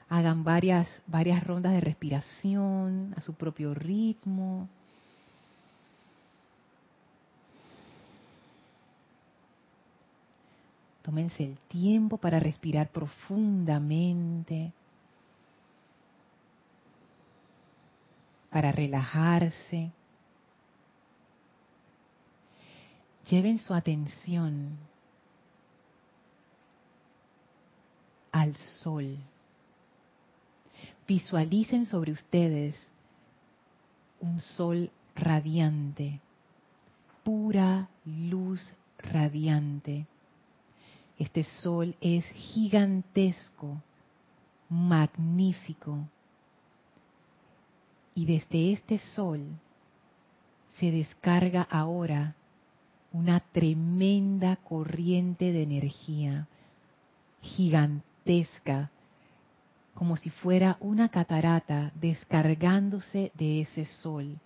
Hagan varias, varias rondas de respiración a su propio ritmo. Tómense el tiempo para respirar profundamente, para relajarse. lleven su atención al sol. Visualicen sobre ustedes un sol radiante, pura luz radiante. Este sol es gigantesco, magnífico. Y desde este sol se descarga ahora una tremenda corriente de energía gigantesca, como si fuera una catarata descargándose de ese sol,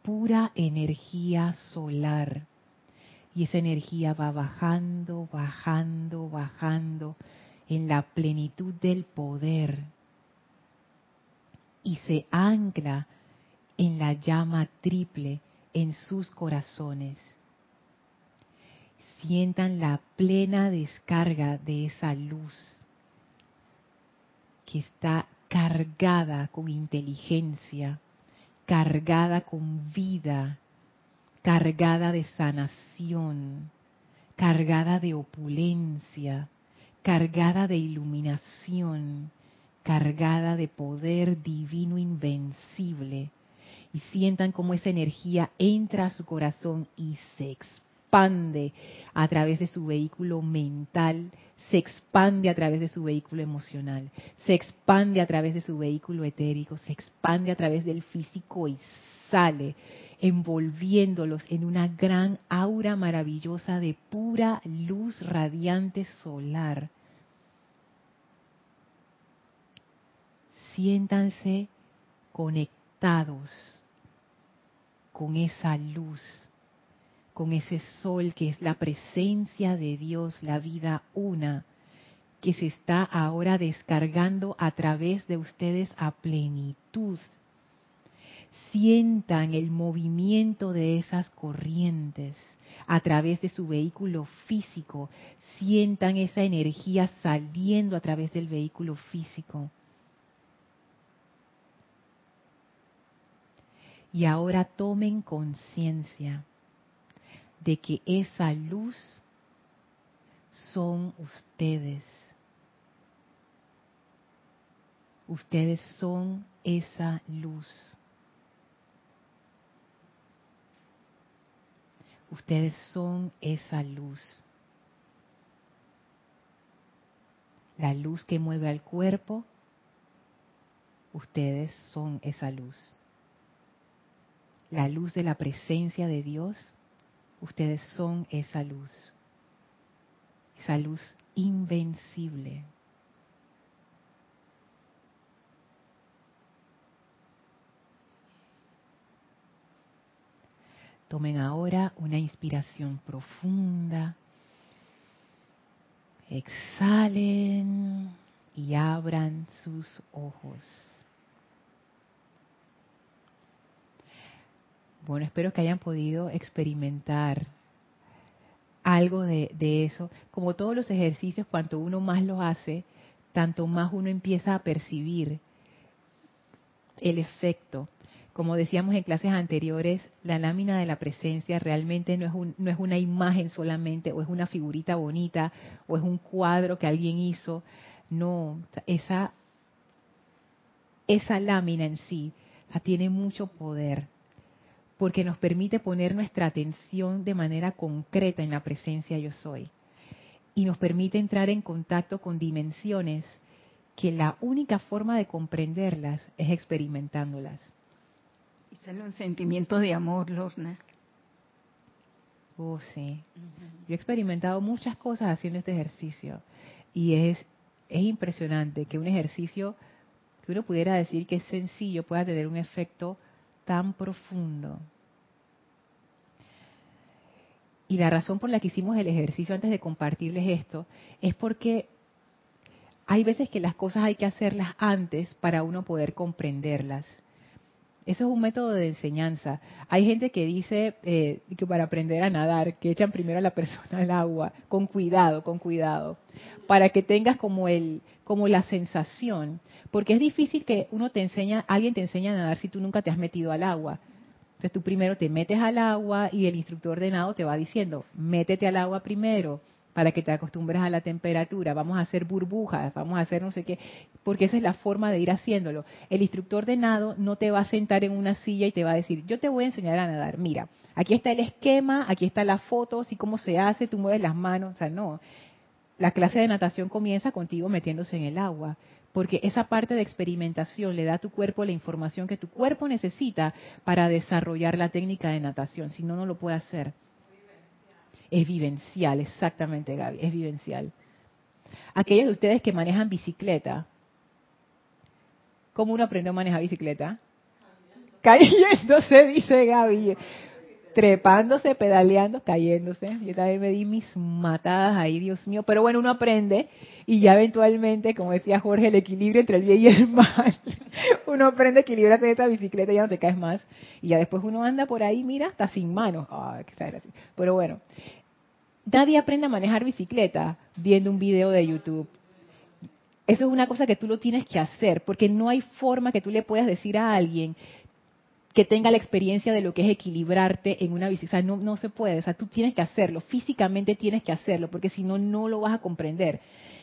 pura energía solar. Y esa energía va bajando, bajando, bajando en la plenitud del poder y se ancla en la llama triple en sus corazones. Sientan la plena descarga de esa luz que está cargada con inteligencia, cargada con vida, cargada de sanación, cargada de opulencia, cargada de iluminación, cargada de poder divino invencible. Y sientan cómo esa energía entra a su corazón y se expande a través de su vehículo mental, se expande a través de su vehículo emocional, se expande a través de su vehículo etérico, se expande a través del físico y sale envolviéndolos en una gran aura maravillosa de pura luz radiante solar. Siéntanse conectados con esa luz con ese sol que es la presencia de Dios, la vida una, que se está ahora descargando a través de ustedes a plenitud. Sientan el movimiento de esas corrientes a través de su vehículo físico, sientan esa energía saliendo a través del vehículo físico. Y ahora tomen conciencia de que esa luz son ustedes. Ustedes son esa luz. Ustedes son esa luz. La luz que mueve al cuerpo, ustedes son esa luz. La luz de la presencia de Dios, Ustedes son esa luz, esa luz invencible. Tomen ahora una inspiración profunda. Exhalen y abran sus ojos. Bueno, espero que hayan podido experimentar algo de, eso. Como todos los ejercicios, cuanto uno más los hace, tanto más uno empieza a percibir el efecto. Como decíamos en clases anteriores, la lámina de la presencia realmente no es, no es una imagen solamente, o es una figurita bonita, o es un cuadro que alguien hizo. No, esa, esa lámina en sí tiene mucho poder porque nos permite poner nuestra atención de manera concreta en la presencia yo soy y nos permite entrar en contacto con dimensiones que la única forma de comprenderlas es experimentándolas. Y sale un sentimiento de amor, Lorna. Oh, sí. Yo he experimentado muchas cosas haciendo este ejercicio y es, es impresionante que un ejercicio que uno pudiera decir que es sencillo pueda tener un efecto tan profundo. Y la razón por la que hicimos el ejercicio antes de compartirles esto es porque hay veces que las cosas hay que hacerlas antes para uno poder comprenderlas. Eso es un método de enseñanza. Hay gente que dice eh, que para aprender a nadar, que echan primero a la persona al agua, con cuidado, con cuidado, para que tengas como el, como la sensación, porque es difícil que uno te enseña, alguien te enseña a nadar si tú nunca te has metido al agua. Entonces tú primero te metes al agua y el instructor de nado te va diciendo, métete al agua primero, para que te acostumbres a la temperatura, vamos a hacer burbujas, vamos a hacer no sé qué, porque esa es la forma de ir haciéndolo. El instructor de nado no te va a sentar en una silla y te va a decir, yo te voy a enseñar a nadar, mira, aquí está el esquema, aquí está la foto, así cómo se hace, tú mueves las manos, o sea, no. La clase de natación comienza contigo metiéndose en el agua, porque esa parte de experimentación le da a tu cuerpo la información que tu cuerpo necesita para desarrollar la técnica de natación, si no, no lo puede hacer. Es vivencial, exactamente Gaby, es vivencial. Aquellos de ustedes que manejan bicicleta, ¿cómo uno aprendió a manejar bicicleta? Cayéndose, dice Gaby. Trepándose, pedaleando, cayéndose. Yo también me di mis matadas ahí, Dios mío. Pero bueno, uno aprende y ya eventualmente, como decía Jorge, el equilibrio entre el bien y el mal. uno aprende a equilibrarse en esta bicicleta y ya no te caes más. Y ya después uno anda por ahí, mira, hasta sin manos. Qué Pero bueno, Nadie aprende a manejar bicicleta viendo un video de YouTube. Eso es una cosa que tú lo tienes que hacer, porque no hay forma que tú le puedas decir a alguien que tenga la experiencia de lo que es equilibrarte en una bicicleta. no, no se puede, o sea, tú tienes que hacerlo, físicamente tienes que hacerlo, porque si no, no lo vas a comprender.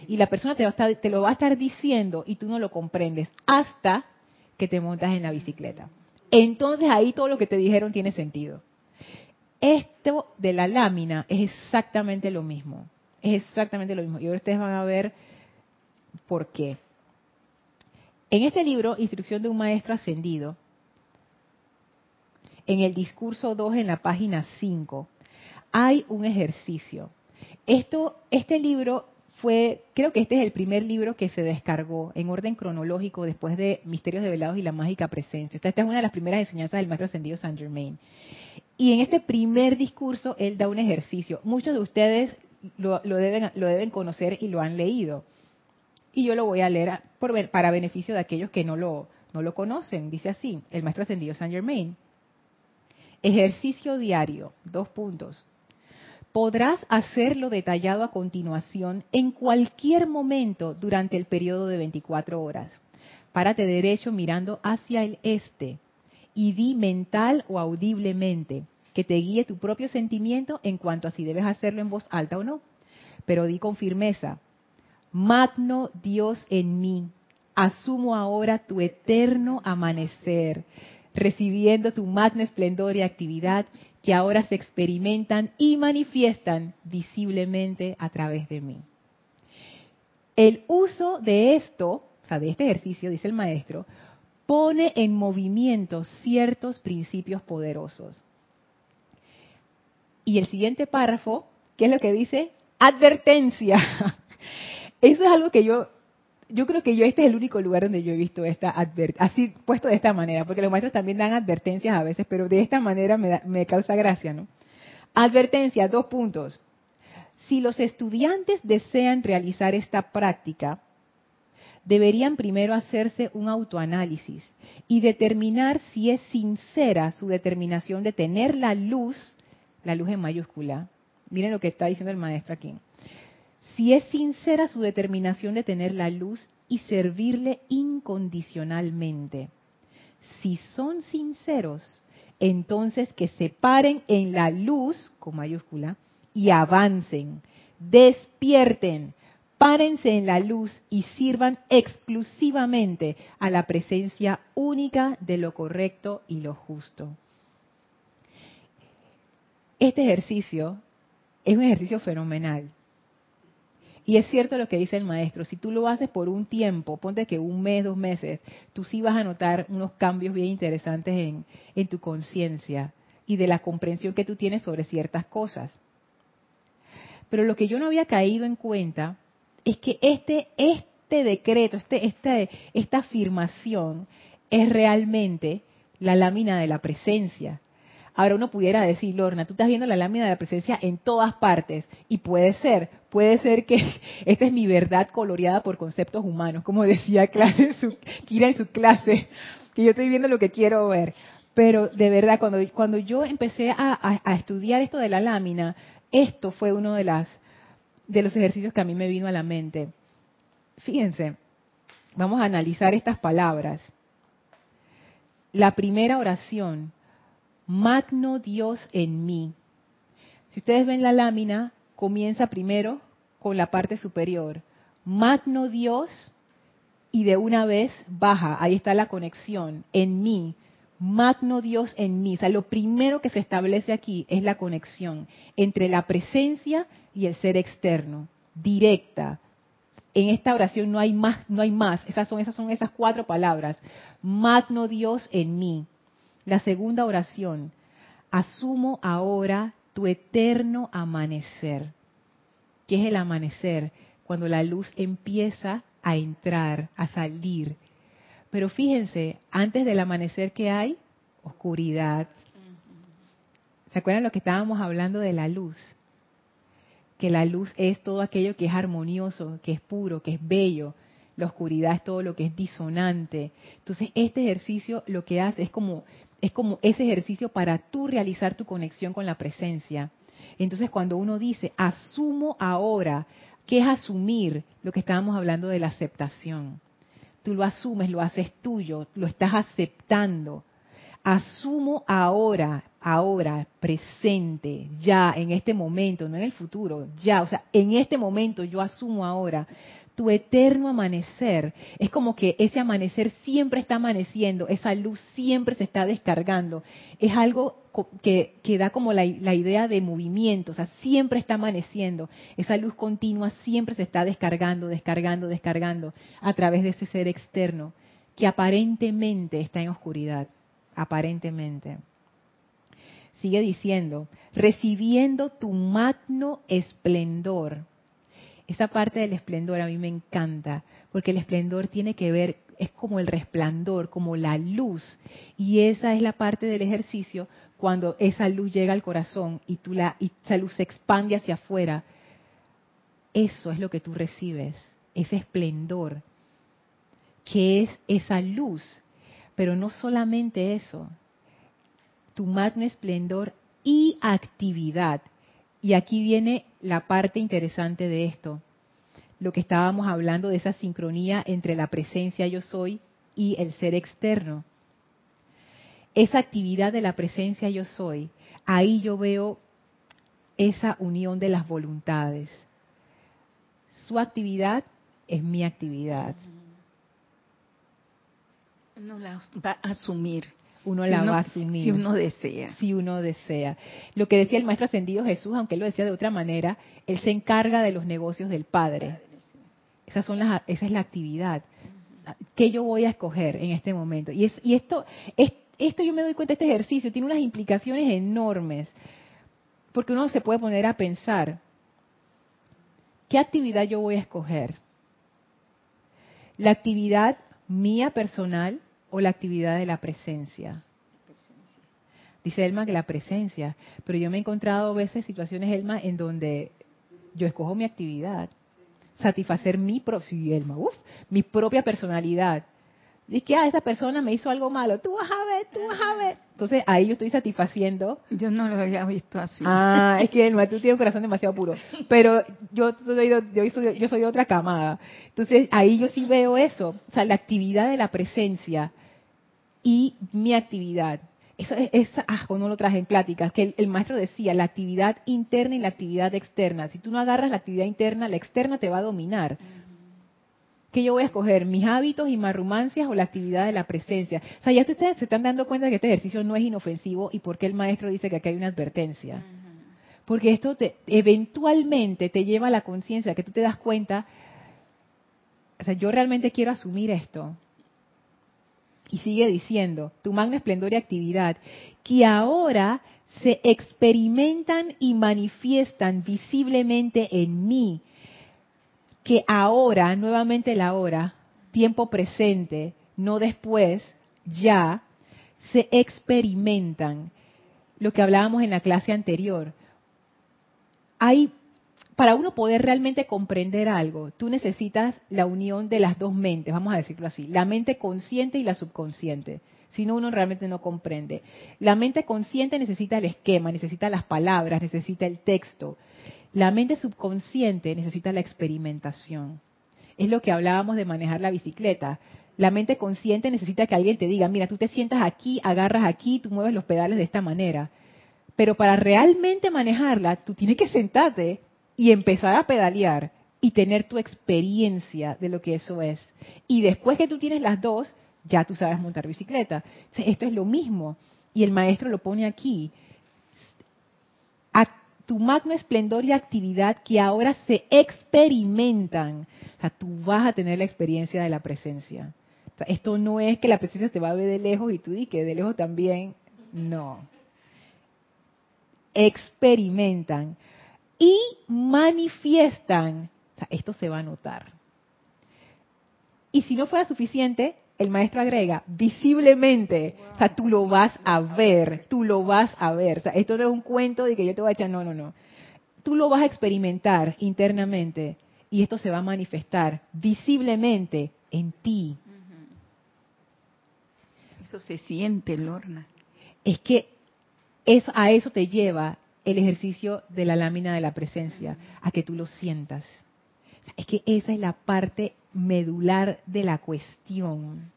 Y la persona va a te lo va a estar diciendo y tú no lo comprendes hasta que te montas en la bicicleta. Entonces ahí todo lo que te dijeron tiene sentido. Esto de la lámina es exactamente lo mismo. Es exactamente lo mismo. Y ahora ustedes van a ver por qué. En este libro, Instrucción de un Maestro Ascendido, en el discurso 2, en la página 5, hay un ejercicio. Esto, este libro fue, creo que este es el primer libro que se descargó en orden cronológico después de Misterios Develados y la Mágica Presencia. Esta, esta es una de las primeras enseñanzas del Maestro Ascendido Saint Germain. Y en este primer discurso él da un ejercicio. Muchos de ustedes lo, deben, lo deben conocer y lo han leído. Y yo lo voy a leer para beneficio de aquellos que no lo, no lo conocen. Dice así, el maestro ascendido Saint Germain. Ejercicio diario, dos puntos. Podrás hacerlo detallado a continuación en cualquier momento durante el periodo de 24 horas. Párate derecho mirando hacia el este y di mental o audiblemente que te guíe tu propio sentimiento en cuanto a si debes hacerlo en voz alta o no. Pero di con firmeza, magno Dios en mí, asumo ahora tu eterno amanecer, recibiendo tu magno esplendor y actividad que ahora se experimentan y manifiestan visiblemente a través de mí. El uso de esto, o sea, de este ejercicio, dice el maestro, pone en movimiento ciertos principios poderosos. Y el siguiente párrafo, ¿qué es lo que dice? Advertencia. Eso es algo que yo, yo creo que yo este es el único lugar donde yo he visto esta así puesto de esta manera, porque los maestros también dan advertencias a veces, pero de esta manera me, me causa gracia, ¿no? Advertencia, dos puntos. Si los estudiantes desean realizar esta práctica, deberían primero hacerse un autoanálisis y determinar si es sincera su determinación de tener la luz, la luz en mayúscula. Miren lo que está diciendo el maestro aquí. Si es sincera su determinación de tener la luz y servirle incondicionalmente. Si son sinceros, entonces que se paren en la luz, con mayúscula, y avancen, despierten, párense en la luz y sirvan exclusivamente a la presencia única de lo correcto y lo justo. Este ejercicio es un ejercicio fenomenal. Y es cierto lo que dice el maestro, si tú lo haces por un tiempo, ponte que un mes, dos meses, tú sí vas a notar unos cambios bien interesantes en, en tu conciencia y de la comprensión que tú tienes sobre ciertas cosas. Pero lo que yo no había caído en cuenta es que este, este decreto, este, este, esta afirmación es realmente la lámina de la presencia. Ahora uno pudiera decir, Lorna, tú estás viendo la lámina de la presencia en todas partes. Y puede ser, puede ser que esta es mi verdad coloreada por conceptos humanos, como decía clase su, Kira en su clase, que yo estoy viendo lo que quiero ver. Pero de verdad, cuando, cuando yo empecé a, a estudiar esto de la lámina, esto fue uno de las de los ejercicios que a mí me vino a la mente. Fíjense, vamos a analizar estas palabras. La primera oración, Magno Dios en mí. Si ustedes ven la lámina, comienza primero con la parte superior. Magno Dios y de una vez baja, ahí está la conexión, en mí. Magno Dios en mí. O sea, lo primero que se establece aquí es la conexión entre la presencia y el ser externo, directa. En esta oración no hay más, no hay más. Esas son esas son esas cuatro palabras. Magno Dios en mí. La segunda oración. Asumo ahora tu eterno amanecer. ¿Qué es el amanecer? Cuando la luz empieza a entrar, a salir. Pero fíjense, antes del amanecer que hay, oscuridad. ¿Se acuerdan lo que estábamos hablando de la luz? que la luz es todo aquello que es armonioso, que es puro, que es bello. La oscuridad es todo lo que es disonante. Entonces, este ejercicio lo que hace es como es como ese ejercicio para tú realizar tu conexión con la presencia. Entonces, cuando uno dice, asumo ahora, ¿qué es asumir? Lo que estábamos hablando de la aceptación. Tú lo asumes, lo haces tuyo, lo estás aceptando. Asumo ahora, ahora, presente, ya, en este momento, no en el futuro, ya, o sea, en este momento yo asumo ahora tu eterno amanecer. Es como que ese amanecer siempre está amaneciendo, esa luz siempre se está descargando. Es algo que, que da como la, la, idea de movimiento, o sea, siempre está amaneciendo. Esa luz continua siempre se está descargando, descargando, descargando a través de ese ser externo que aparentemente está en oscuridad, aparentemente sigue diciendo, recibiendo tu magno esplendor. Esa parte del esplendor a mí me encanta, porque el esplendor tiene que ver, es como el resplandor, como la luz. Y esa es la parte del ejercicio cuando esa luz llega al corazón y, tú la, esa luz se expande hacia afuera. Eso es lo que tú recibes, ese esplendor, que es esa luz. Pero no solamente eso, tu magno esplendor y actividad. Y aquí viene la parte interesante de esto, lo que estábamos hablando de esa sincronía entre la presencia yo soy y el ser externo. Esa actividad de la presencia yo soy, ahí yo veo esa unión de las voluntades. Su actividad es mi actividad. No la va a asumir uno la va a asumir. Si uno desea. Si uno desea. Lo que decía el Maestro Ascendido Jesús, aunque él lo decía de otra manera, él se encarga de los negocios del Padre. Esas son las, esa es la actividad. ¿Qué yo voy a escoger en este momento? Y, es, y esto, es, esto yo me doy cuenta, este ejercicio tiene unas implicaciones enormes. Porque uno se puede poner a pensar, ¿qué actividad yo voy a escoger? ¿La actividad mía personal o la actividad de la presencia? Dice Elma que la presencia, pero yo me he encontrado a veces situaciones, Elma, en donde yo escojo mi actividad, satisfacer mi, Elma, mi propia personalidad. Dice que, ah, esa persona me hizo algo malo, tú vas a ver, tú vas a ver. Entonces ahí yo estoy satisfaciendo. Yo no lo había visto así. Ah, es que Elma, tú tienes un corazón demasiado puro. Pero yo soy, yo, soy, yo soy de otra camada. Entonces ahí yo sí veo eso, o sea, la actividad de la presencia y mi actividad. Eso es, asco, no lo traje en pláticas, que el, maestro decía, la actividad interna y la actividad externa. Si tú no agarras la actividad interna, la externa te va a dominar. ¿Qué yo voy a escoger? ¿Mis hábitos y marrumancias o la actividad de la presencia? O sea, ya ustedes se están dando cuenta de que este ejercicio no es inofensivo y por qué el maestro dice que aquí hay una advertencia. Porque esto te, eventualmente te lleva a la conciencia, que tú te das cuenta, o sea, yo realmente quiero asumir esto. Y sigue diciendo, tu magna esplendor y actividad, que ahora se experimentan y manifiestan visiblemente en mí, que ahora, nuevamente la hora, tiempo presente, no después, ya, se experimentan. Lo que hablábamos en la clase anterior. Hay para uno poder realmente comprender algo, tú necesitas la unión de las dos mentes, vamos a decirlo así, la mente consciente y la subconsciente. Si no, uno realmente no comprende. La mente consciente necesita el esquema, necesita las palabras, necesita el texto. La mente subconsciente necesita la experimentación. Es lo que hablábamos de manejar la bicicleta. La mente consciente necesita que alguien te diga, mira, tú te sientas aquí, agarras aquí, tú mueves los pedales de esta manera. Pero para realmente manejarla, tú tienes que sentarte y empezar a pedalear y tener tu experiencia de lo que eso es. Y después que tú tienes las dos, ya tú sabes montar bicicleta. Esto es lo mismo. Y el maestro lo pone aquí. A tu magno esplendor y actividad que ahora se experimentan. O sea, tú vas a tener la experiencia de la presencia. esto no es que la presencia te va a ver de lejos y tú di que de lejos también. No. Experimentan y manifiestan. O sea, esto se va a notar. Y si no fuera suficiente, el maestro agrega, visiblemente, o sea, tú lo vas a ver, tú lo vas a ver. O sea, esto no es un cuento de que yo te voy a echar, no, no, no. Tú lo vas a experimentar internamente y esto se va a manifestar visiblemente en ti. Eso se siente, Lorna. Es que eso, a eso te lleva el ejercicio de la lámina de la presencia, a que tú lo sientas. Es que esa es la parte medular de la cuestión.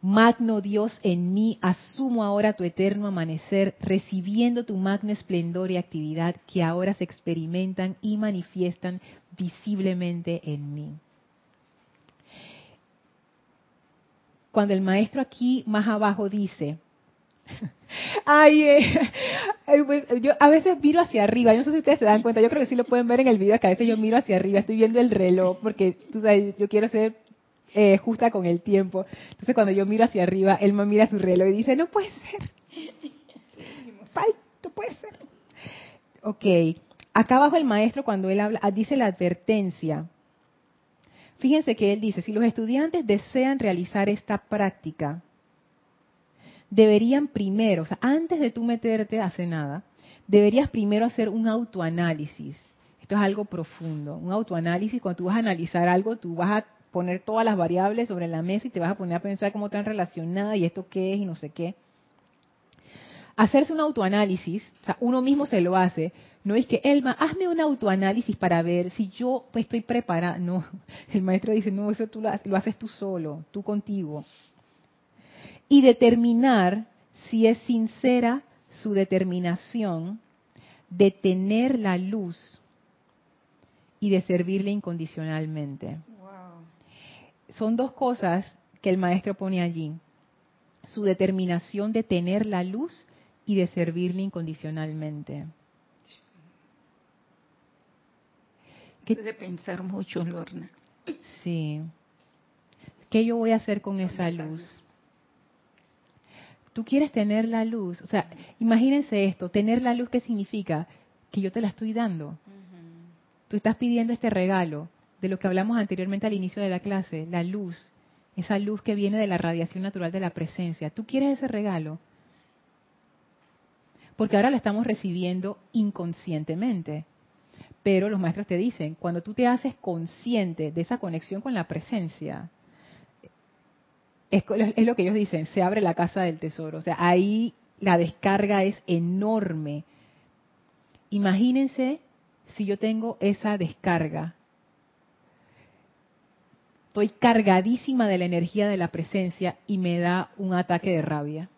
Magno Dios en mí, asumo ahora tu eterno amanecer, recibiendo tu magno esplendor y actividad que ahora se experimentan y manifiestan visiblemente en mí. Cuando el maestro aquí más abajo dice, Ay, eh, pues, yo a veces miro hacia arriba, no sé si ustedes se dan cuenta, yo creo que sí lo pueden ver en el video, que a veces yo miro hacia arriba, estoy viendo el reloj, porque tú sabes, yo quiero ser eh, justa con el tiempo. Entonces cuando yo miro hacia arriba, él me mira su reloj y dice, no puede ser. no puede ser. Ok, acá abajo el maestro cuando él habla, dice la advertencia. Fíjense que él dice, si los estudiantes desean realizar esta práctica, deberían primero, o sea, antes de tú meterte a hacer nada, deberías primero hacer un autoanálisis. Esto es algo profundo, un autoanálisis. Cuando tú vas a analizar algo, tú vas a poner todas las variables sobre la mesa y te vas a poner a pensar cómo están relacionadas y esto qué es y no sé qué. Hacerse un autoanálisis, o sea, uno mismo se lo hace. No es que, Elma, hazme un autoanálisis para ver si yo estoy preparada. No, el maestro dice, no, eso tú lo haces tú solo, tú contigo y determinar si es sincera su determinación de tener la luz y de servirle incondicionalmente. Son dos cosas que el maestro pone allí. Su determinación de tener la luz y de servirle incondicionalmente. ¿Qué? de pensar mucho, Lorna. Sí. ¿Qué yo voy a hacer con esa luz? Tú quieres tener la luz. O sea, imagínense esto, tener la luz, ¿qué significa? Que yo te la estoy dando. Tú estás pidiendo este regalo de lo que hablamos anteriormente al inicio de la clase, la luz, esa luz que viene de la radiación natural de la presencia. ¿Tú quieres ese regalo? Porque ahora lo estamos recibiendo inconscientemente. Pero los maestros te dicen, cuando tú te haces consciente de esa conexión con la presencia, es, es, lo que ellos dicen, se abre la casa del tesoro. O sea, ahí la descarga es enorme. Imagínense si yo tengo esa descarga. Estoy cargadísima de la energía de la presencia y me da un ataque de rabia.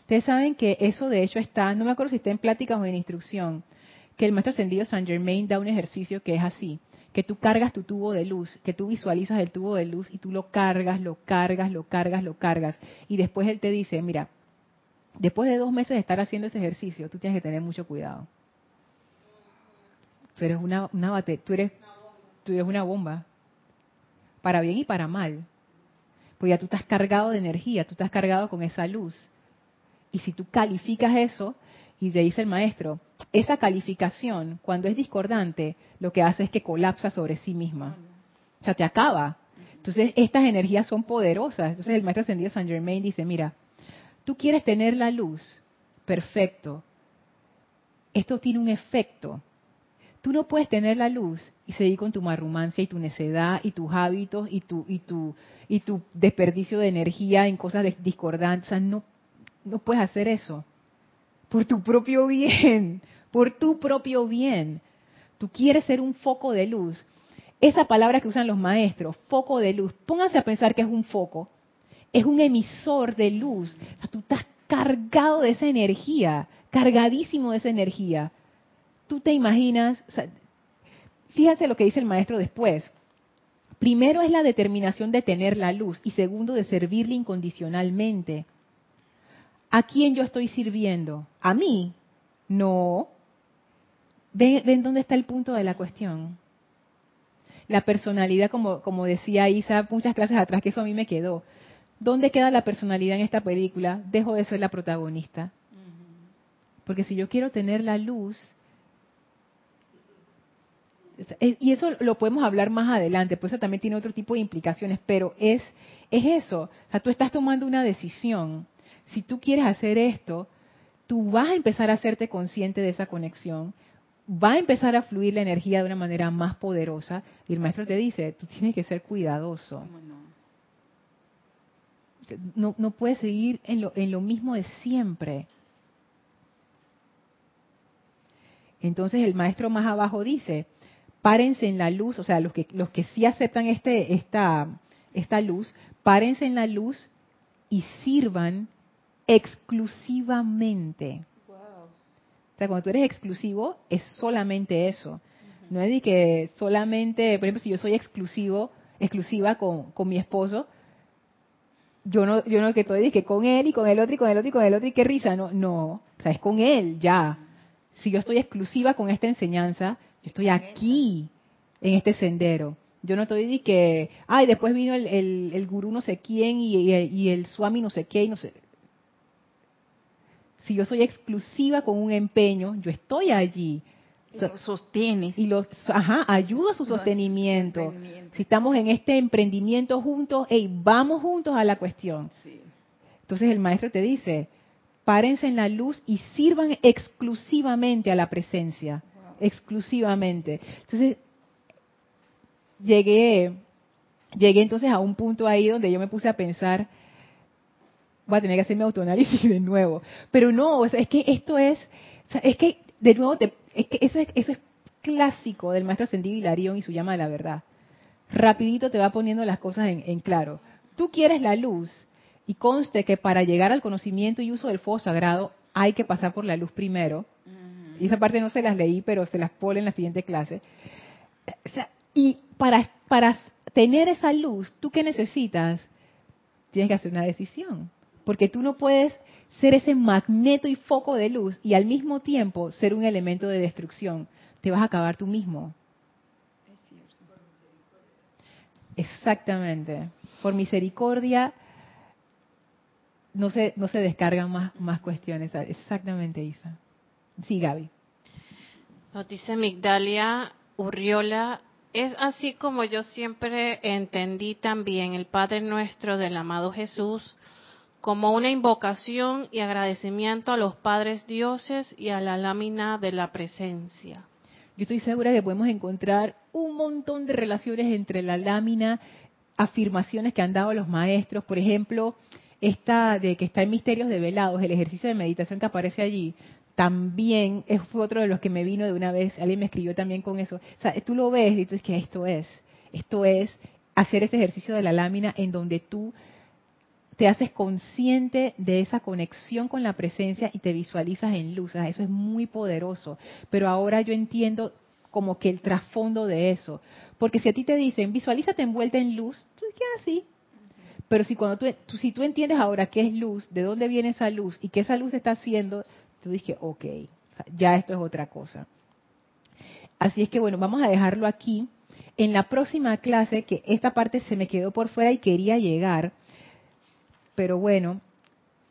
Ustedes saben que eso de hecho está, no me acuerdo si está en pláticas o en instrucción, que el maestro ascendido Saint Germain da un ejercicio que es así, que tú cargas tu tubo de luz, que tú visualizas el tubo de luz y tú lo cargas, lo cargas, lo cargas, lo cargas. Y después él te dice, mira, después de dos meses de estar haciendo ese ejercicio, tú tienes que tener mucho cuidado. Tú eres una, una tú eres, tú eres una bomba, para bien y para mal. Pues ya tú estás cargado de energía, tú estás cargado con esa luz. Y si tú calificas eso, y te dice el maestro, esa calificación, cuando es discordante, lo que hace es que colapsa sobre sí misma. O sea, te acaba. Entonces, estas energías son poderosas. Entonces, el maestro ascendido Saint Germain dice, mira, tú quieres tener la luz, perfecto. Esto tiene un efecto. Tú no puedes tener la luz y seguir con tu marrumancia y tu necedad y tus hábitos y tu, y tu, y tu desperdicio de energía en cosas discordantes. No, no puedes hacer eso por tu propio bien, por tu propio bien. Tú quieres ser un foco de luz. Esa palabra que usan los maestros, foco de luz, pónganse a pensar que es un foco, es un emisor de luz. tú estás cargado de esa energía, cargadísimo de esa energía. Tú te imaginas, fíjate lo que dice el maestro después. Primero es la determinación de tener la luz y segundo de servirle incondicionalmente. ¿A quién yo estoy sirviendo? ¿A mí? No. ¿Ven, dónde está el punto de la cuestión? La personalidad, como, como decía Isa muchas clases atrás, que eso a mí me quedó. ¿Dónde queda la personalidad en esta película? Dejo de ser la protagonista. Porque si yo quiero tener la luz, y eso lo podemos hablar más adelante, pues eso también tiene otro tipo de implicaciones, pero es, es eso. O sea, tú estás tomando una decisión si tú quieres hacer esto, tú vas a empezar a hacerte consciente de esa conexión, va a empezar a fluir la energía de una manera más poderosa y el maestro te dice, tú tienes que ser cuidadoso. No, no puedes seguir en lo, en lo mismo de siempre. Entonces el maestro más abajo dice, párense en la luz, o sea, los que, los que sí aceptan este, esta, esta luz, párense en la luz y sirvan exclusivamente. O sea, cuando tú eres exclusivo, es solamente eso. No es de que solamente, por ejemplo, si yo soy exclusivo, exclusiva con, con mi esposo, yo no, yo no que estoy que con él y con el otro y con el otro y con el otro y qué risa, no, no, o sea, es con él, ya. Si yo estoy exclusiva con esta enseñanza, yo estoy aquí, en este sendero. Yo no estoy de que, ay, después vino el, el, el gurú no sé quién y, y, y, el swami no sé qué y no sé si yo soy exclusiva con un empeño, yo estoy allí. Y lo sostienes. Y los, ajá, ayuda a su sostenimiento. Si estamos en este emprendimiento juntos, hey, vamos juntos a la cuestión. Entonces el maestro te dice, párense en la luz y sirvan exclusivamente a la presencia. Exclusivamente. Entonces, llegué, llegué entonces a un punto ahí donde yo me puse a pensar, voy a tener que hacer mi autoanálisis de nuevo. Pero no, es que esto es, es que de nuevo, es que eso es, eso es clásico del maestro ascendido Hilarión y su llama de la verdad. Rapidito te va poniendo las cosas en, claro. Tú quieres la luz y conste que para llegar al conocimiento y uso del fuego sagrado hay que pasar por la luz primero. Y esa parte no se las leí, pero se las pone en la siguiente clase. y para, para tener esa luz, ¿tú qué necesitas? Tienes que hacer una decisión porque tú no puedes ser ese magneto y foco de luz y al mismo tiempo ser un elemento de destrucción. Te vas a acabar tú mismo. Exactamente. Por misericordia no se, no se descargan más, más cuestiones. Exactamente, Isa. Sí, Gaby. Nos dice Migdalia Urriola, es así como yo siempre entendí también el Padre Nuestro del amado Jesús como una invocación y agradecimiento a los padres dioses y a la lámina de la presencia. Yo estoy segura que podemos encontrar un montón de relaciones entre la lámina, afirmaciones que han dado los maestros, por ejemplo, esta de que está en Misterios de Velados, el ejercicio de meditación que aparece allí, también fue otro de los que me vino de una vez, alguien me escribió también con eso. O sea, tú lo ves y tú dices que esto es, esto es hacer ese ejercicio de la lámina en donde tú te haces consciente de esa conexión con la presencia y te visualizas en luz. eso es muy poderoso. Pero ahora yo entiendo como que el trasfondo de eso. Porque si a ti te dicen, visualízate envuelta en luz, tú dices, así. Ah, Pero si, cuando tú, si tú entiendes ahora qué es luz, de dónde viene esa luz y qué esa luz está haciendo, tú dices, ok, ya esto es otra cosa. Así es que bueno, vamos a dejarlo aquí. En la próxima clase, que esta parte se me quedó por fuera y quería llegar, pero bueno,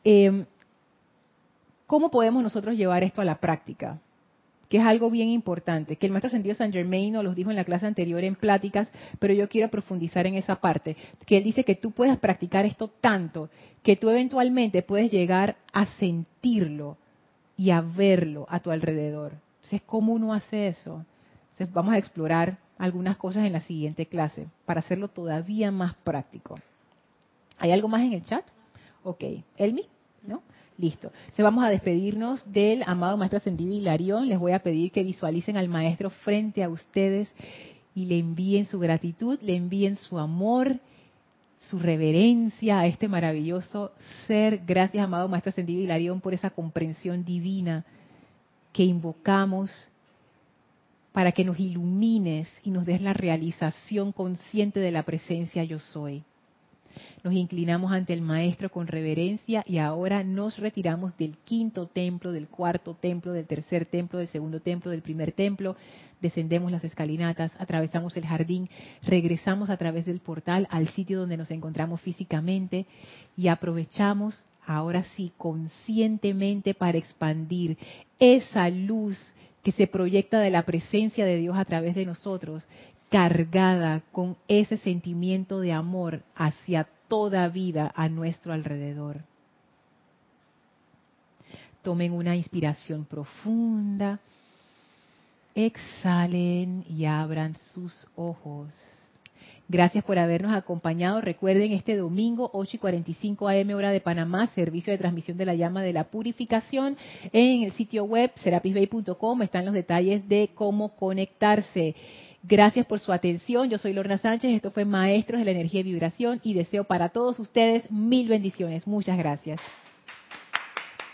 em, ¿cómo podemos nosotros llevar esto a la práctica? Que es algo bien importante, que el maestro sentido San Germain nos lo dijo en la clase anterior en pláticas, pero yo quiero profundizar en esa parte, que él dice que tú puedes practicar esto tanto que tú eventualmente puedes llegar a sentirlo y a verlo a tu alrededor. Entonces, ¿cómo uno hace eso? Entonces, vamos a explorar algunas cosas en la siguiente clase para hacerlo todavía más práctico. ¿Hay algo más en el chat? Ok. ¿Elmi? ¿No? Listo. Entonces vamos a despedirnos del amado Maestro Ascendido Hilarión. Les voy a pedir que visualicen al Maestro frente a ustedes y le envíen su gratitud, le envíen su amor, su reverencia a este maravilloso ser. Gracias, amado Maestro Ascendido Hilarión, por esa comprensión divina que invocamos para que nos ilumines y nos des la realización consciente de la presencia yo soy. Nos inclinamos ante el Maestro con reverencia y ahora nos retiramos del quinto templo, del cuarto templo, del tercer templo, del segundo templo, del primer templo. Descendemos las escalinatas, atravesamos el jardín, regresamos a través del portal al sitio donde nos encontramos físicamente y aprovechamos ahora sí conscientemente para expandir esa luz que se proyecta de la presencia de Dios a través de nosotros, cargada con ese sentimiento de amor hacia toda vida a nuestro alrededor. Tomen una inspiración profunda, exhalen y abran sus ojos. Gracias por habernos acompañado. Recuerden este domingo 8 y 45 AM hora de Panamá, servicio de transmisión de la llama de la purificación. En el sitio web serapisbay.com están los detalles de cómo conectarse. Gracias por su atención. Yo soy Lorna Sánchez. Esto fue Maestros de la Energía y Vibración y deseo para todos ustedes mil bendiciones. Muchas gracias.